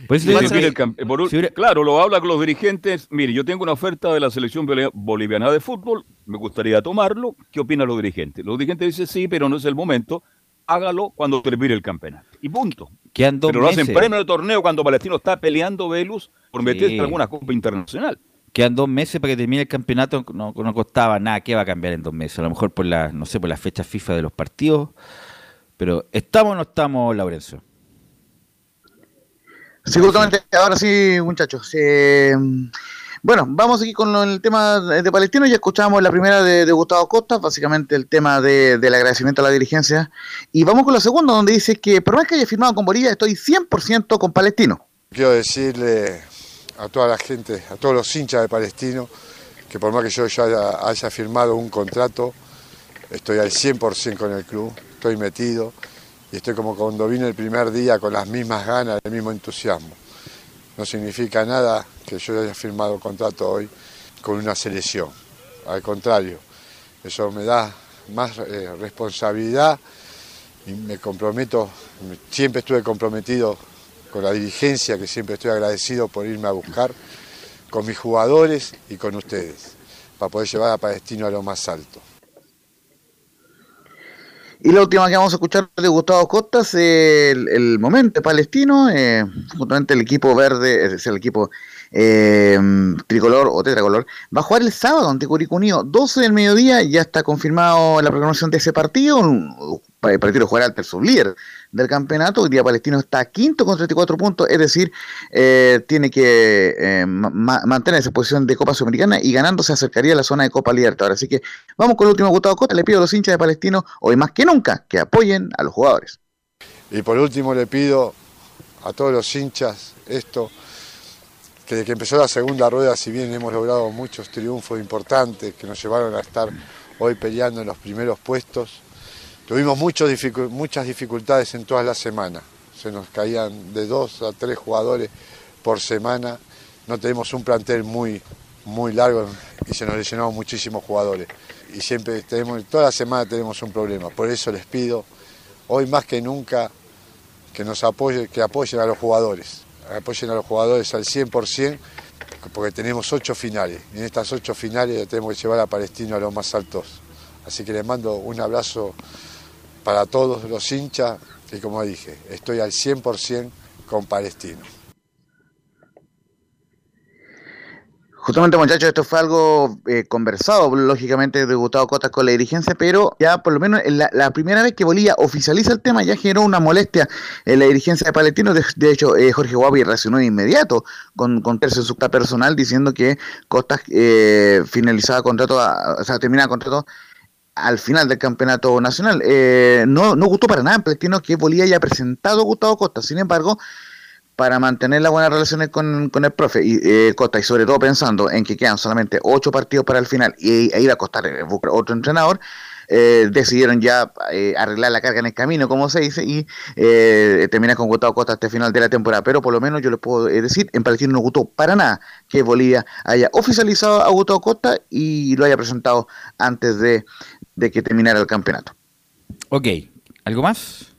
Speaker 9: Pues
Speaker 2: Sí, el por un- claro, lo habla con los dirigentes. Mire, yo tengo una oferta de la selección boli- boliviana de fútbol, me gustaría tomarlo. ¿Qué opinan los dirigentes? Los dirigentes dicen sí, pero no es el momento. Hágalo cuando termine el campeonato. Y punto.
Speaker 9: Dos
Speaker 2: pero lo hacen premio de torneo cuando Palestino está peleando Velus por meterse
Speaker 9: Sí.
Speaker 2: en alguna copa internacional.
Speaker 9: Quedan dos meses para que termine el campeonato, no, no costaba nada, ¿qué va a cambiar en dos meses? A lo mejor por la, no sé, por las fechas FIFA de los partidos, pero ¿estamos o no estamos, Laurencio?
Speaker 7: Sí, justamente, ahora sí, muchachos. eh, bueno, vamos aquí con el tema de, Palestino. Ya escuchamos la primera de, de Gustavo Costa, básicamente el tema de- del agradecimiento a la dirigencia. Y vamos con la segunda, donde dice que por más que haya firmado con Bolivia, estoy 100% con Palestino.
Speaker 20: Quiero decirle a toda la gente, a todos los hinchas de Palestino, que por más que yo ya haya, haya firmado un contrato, estoy al 100% con el club, estoy metido y estoy como cuando vine el primer día con las mismas ganas, el mismo entusiasmo. No significa nada que yo haya firmado contrato hoy con una selección, al contrario, eso me da más eh, responsabilidad y me comprometo, siempre estuve comprometido con la dirigencia, que siempre estoy agradecido por irme a buscar, con mis jugadores y con ustedes, para poder llevar a Palestino a lo más alto.
Speaker 7: Y la última que vamos a escuchar de Gustavo Costa es el, el momento palestino, eh, justamente el equipo verde, es el equipo eh, tricolor o tetracolor, va a jugar el sábado ante Curicó Unido, 12 del mediodía, ya está confirmado la programación de ese partido, un, el partido jugará tercer líder del campeonato, hoy día Palestino está quinto con 34 puntos, es decir, eh, tiene que eh, ma- mantener esa posición de Copa Sudamericana y ganando se acercaría a la zona de Copa Libertadores. Así que vamos con el último Gustavo Costa, le pido a los hinchas de Palestino, hoy más que nunca, que apoyen a los jugadores.
Speaker 20: Y por último le pido a todos los hinchas esto, que desde que empezó la segunda rueda, si bien hemos logrado muchos triunfos importantes que nos llevaron a estar hoy peleando en los primeros puestos, tuvimos dificu- muchas dificultades en todas las semanas. Se nos caían de dos a tres jugadores por semana. No tenemos un plantel muy, muy largo y se nos lesionaron muchísimos jugadores. Y siempre tenemos, toda la semana tenemos un problema. Por eso les pido, hoy más que nunca, que nos apoyen, que apoyen a los jugadores, apoyen a los jugadores al 100%, porque tenemos ocho finales, y en estas ocho finales tenemos que llevar a Palestino a los más altos. Así que les mando un abrazo para todos los hinchas, que como dije, estoy al 100% con Palestino.
Speaker 7: Justamente, muchachos, esto fue algo eh, conversado, lógicamente, de Gustavo Costa con la dirigencia, pero ya por lo menos en la, la primera vez que Bolivia oficializa el tema ya generó una molestia en la dirigencia de Palestino. De, hecho, eh, Jorge Guapi reaccionó de inmediato con, con su personal diciendo que Costa eh, finalizaba contrato, a- o sea, terminaba contrato al final del campeonato nacional. Eh, no, no gustó para nada en Palestino que Bolivia haya presentado a Gustavo Costa. Sin embargo, para mantener las buenas relaciones con, con el profe eh, Costa y sobre todo pensando en que quedan solamente ocho partidos para el final y e ir a costar eh, buscar otro entrenador, decidieron ya arreglar la carga en el camino, como se dice, y eh, terminar con Gustavo Costa hasta el final de la temporada. Pero por lo menos yo les puedo decir, en Palestino no gustó para nada que Bolivia haya oficializado a Gustavo Costa y lo haya presentado antes de, de que terminara el campeonato.
Speaker 9: Ok, ¿algo más?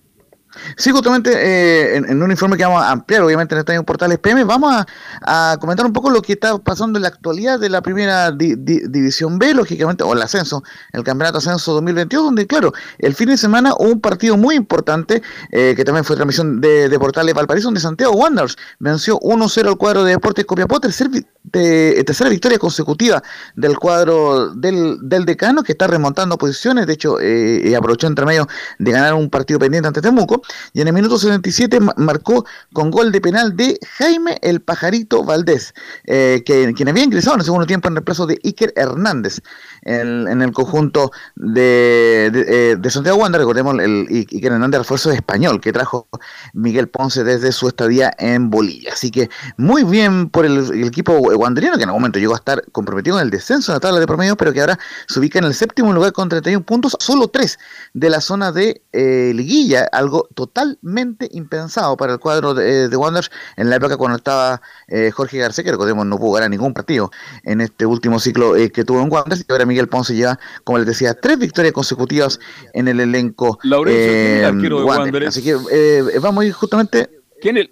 Speaker 7: Sí, justamente eh, en, un informe que vamos a ampliar, obviamente en Estadio Portales PM, vamos a, comentar un poco lo que está pasando en la actualidad de la primera di, di, División B, lógicamente, o el ascenso, el Campeonato Ascenso 2022, donde, claro, el fin de semana hubo un partido muy importante, eh, que también fue transmisión de, de Portales Valparaíso, donde Santiago Wanderers venció 1-0 al cuadro de Deportes Copiapó, tercer, tercera victoria consecutiva del cuadro del, del decano, que está remontando posiciones, de hecho, eh, aprovechó entre medio de ganar un partido pendiente ante Temuco y en el minuto 77 marcó con gol de penal de Jaime el Pajarito Valdés, eh, que, quien había ingresado en el segundo tiempo en reemplazo de Iker Hernández en, el conjunto de, de, eh, de Santiago Wander. Recordemos el Iker Hernández refuerzo español que trajo Miguel Ponce desde su estadía en Bolivia. Así que muy bien por el, equipo wanderiano, que en algún momento llegó a estar comprometido en el descenso en la tabla de promedio, pero que ahora se ubica en el séptimo lugar con 31 puntos, solo tres de la zona de eh, liguilla, algo totalmente impensado para el cuadro de, de Wanderers en la época cuando estaba eh, Jorge García, que recordemos no pudo ganar ningún partido en este último ciclo eh, que tuvo en Wanderers, y ahora Miguel Ponce lleva, como les decía, tres victorias consecutivas en el elenco
Speaker 2: eh, Wander.
Speaker 7: Así que eh, vamos a ir justamente...
Speaker 2: ¿Quién es?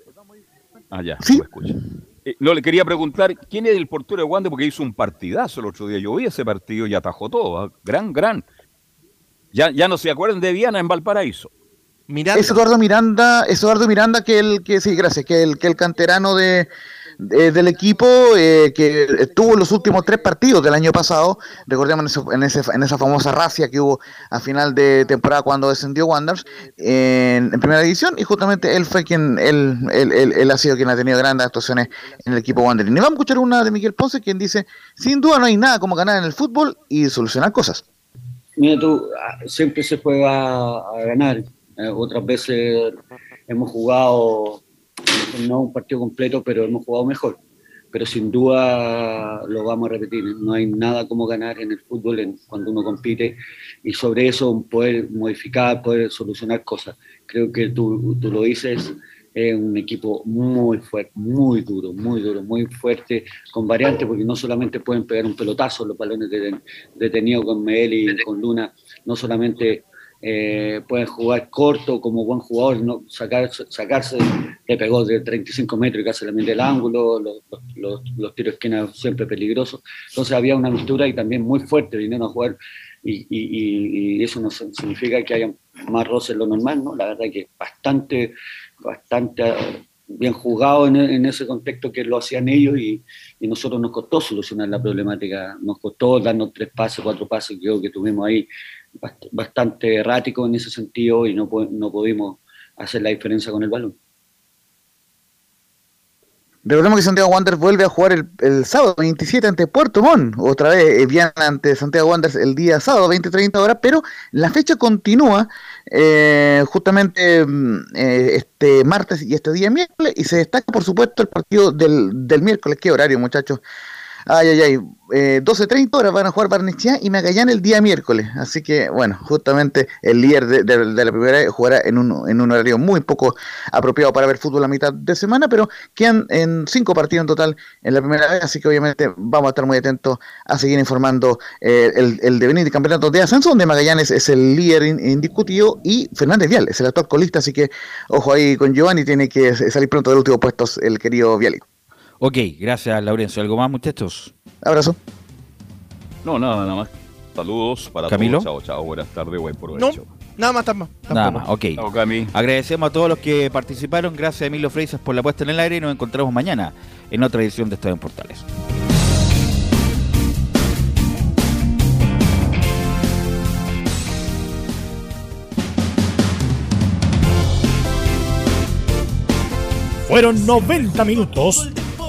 Speaker 2: Ah, ya,
Speaker 7: ¿Sí?
Speaker 2: Eh, no, le quería preguntar, ¿quién es el portero de Wander? Porque hizo un partidazo el otro día. Yo vi ese partido y atajó todo. ¿eh? Gran, gran. Ya, ya no se acuerdan de Viana en Valparaíso.
Speaker 7: Miranda. Es Eduardo Miranda, es Eduardo Miranda que el que sí, gracias, que el que el canterano de, de del equipo eh, que estuvo los últimos tres partidos del año pasado, recordemos en, ese, en esa famosa racia que hubo a final de temporada cuando descendió Wanderers en, en, primera división y justamente él fue quien él, él, él, él, ha sido quien ha tenido grandes actuaciones en el equipo Wanderers. Y vamos a escuchar una de Miguel Ponce quien dice, sin duda no hay nada como ganar en el fútbol y solucionar cosas.
Speaker 21: Mira tú, siempre se juega a ganar, eh, otras veces hemos jugado, no un partido completo, pero hemos jugado mejor. Pero sin duda lo vamos a repetir. No hay nada como ganar en el fútbol cuando uno compite y sobre eso poder modificar, poder solucionar cosas. Creo que tú, tú lo dices, es un equipo muy fuerte, muy duro, muy duro, muy fuerte, con variantes, porque no solamente pueden pegar un pelotazo los balones detenidos con Mel y con Luna, no solamente eh, pueden jugar corto como buen jugador, no sacar, sacarse, le pegó de 35 metros y casi le mete el ángulo, los, los, los tiros de esquina siempre peligrosos. Entonces había una mistura y también muy fuerte, vinieron a jugar y, y, eso no significa que haya más roce en lo normal, ¿no? La verdad que bastante, bastante bien jugado en, en, ese contexto que lo hacían ellos y, y, nosotros nos costó solucionar la problemática, nos costó darnos tres pases, cuatro pases, creo que tuvimos ahí bastante errático en ese sentido y no, no pudimos hacer la diferencia con el balón.
Speaker 7: Recordemos que Santiago Wanderers vuelve a jugar el, el, sábado 27 ante Puerto Montt, otra vez bien ante Santiago Wanderers el día sábado 20-30 horas, pero la fecha continúa eh, justamente eh, este martes y este día miércoles y se destaca por supuesto el partido del, del miércoles, qué horario muchachos, Ay, ay, ay. Eh, 12.30 horas van a jugar Barnechea y Magallanes el día miércoles. Así que, bueno, justamente el líder de, la primera jugará en un, en un horario muy poco apropiado para ver fútbol a mitad de semana, pero quedan en cinco partidos en total en la primera vez. Así que, obviamente, vamos a estar muy atentos a seguir informando eh, el, el devenir de campeonato de ascenso, donde Magallanes es el líder indiscutido y Fernández Vial es el actual colista. Así que, ojo ahí con Giovanni, tiene que salir pronto del último puesto el querido Vialico.
Speaker 9: Ok, gracias Laurencio. ¿Algo más, muchachos?
Speaker 7: Abrazo.
Speaker 2: No, nada, nada más. Saludos para
Speaker 9: ¿Camilo?
Speaker 2: todos. Chao, chao. Buenas tardes, buen provecho.
Speaker 8: No, nada más, nada más.
Speaker 9: Nada más, ok.
Speaker 2: Chao, Cami.
Speaker 9: Agradecemos a todos los que participaron. Gracias, Emilio Freisas, por la puesta en el aire y nos encontramos mañana en otra edición de Estadio en Portales.
Speaker 1: Fueron 90 minutos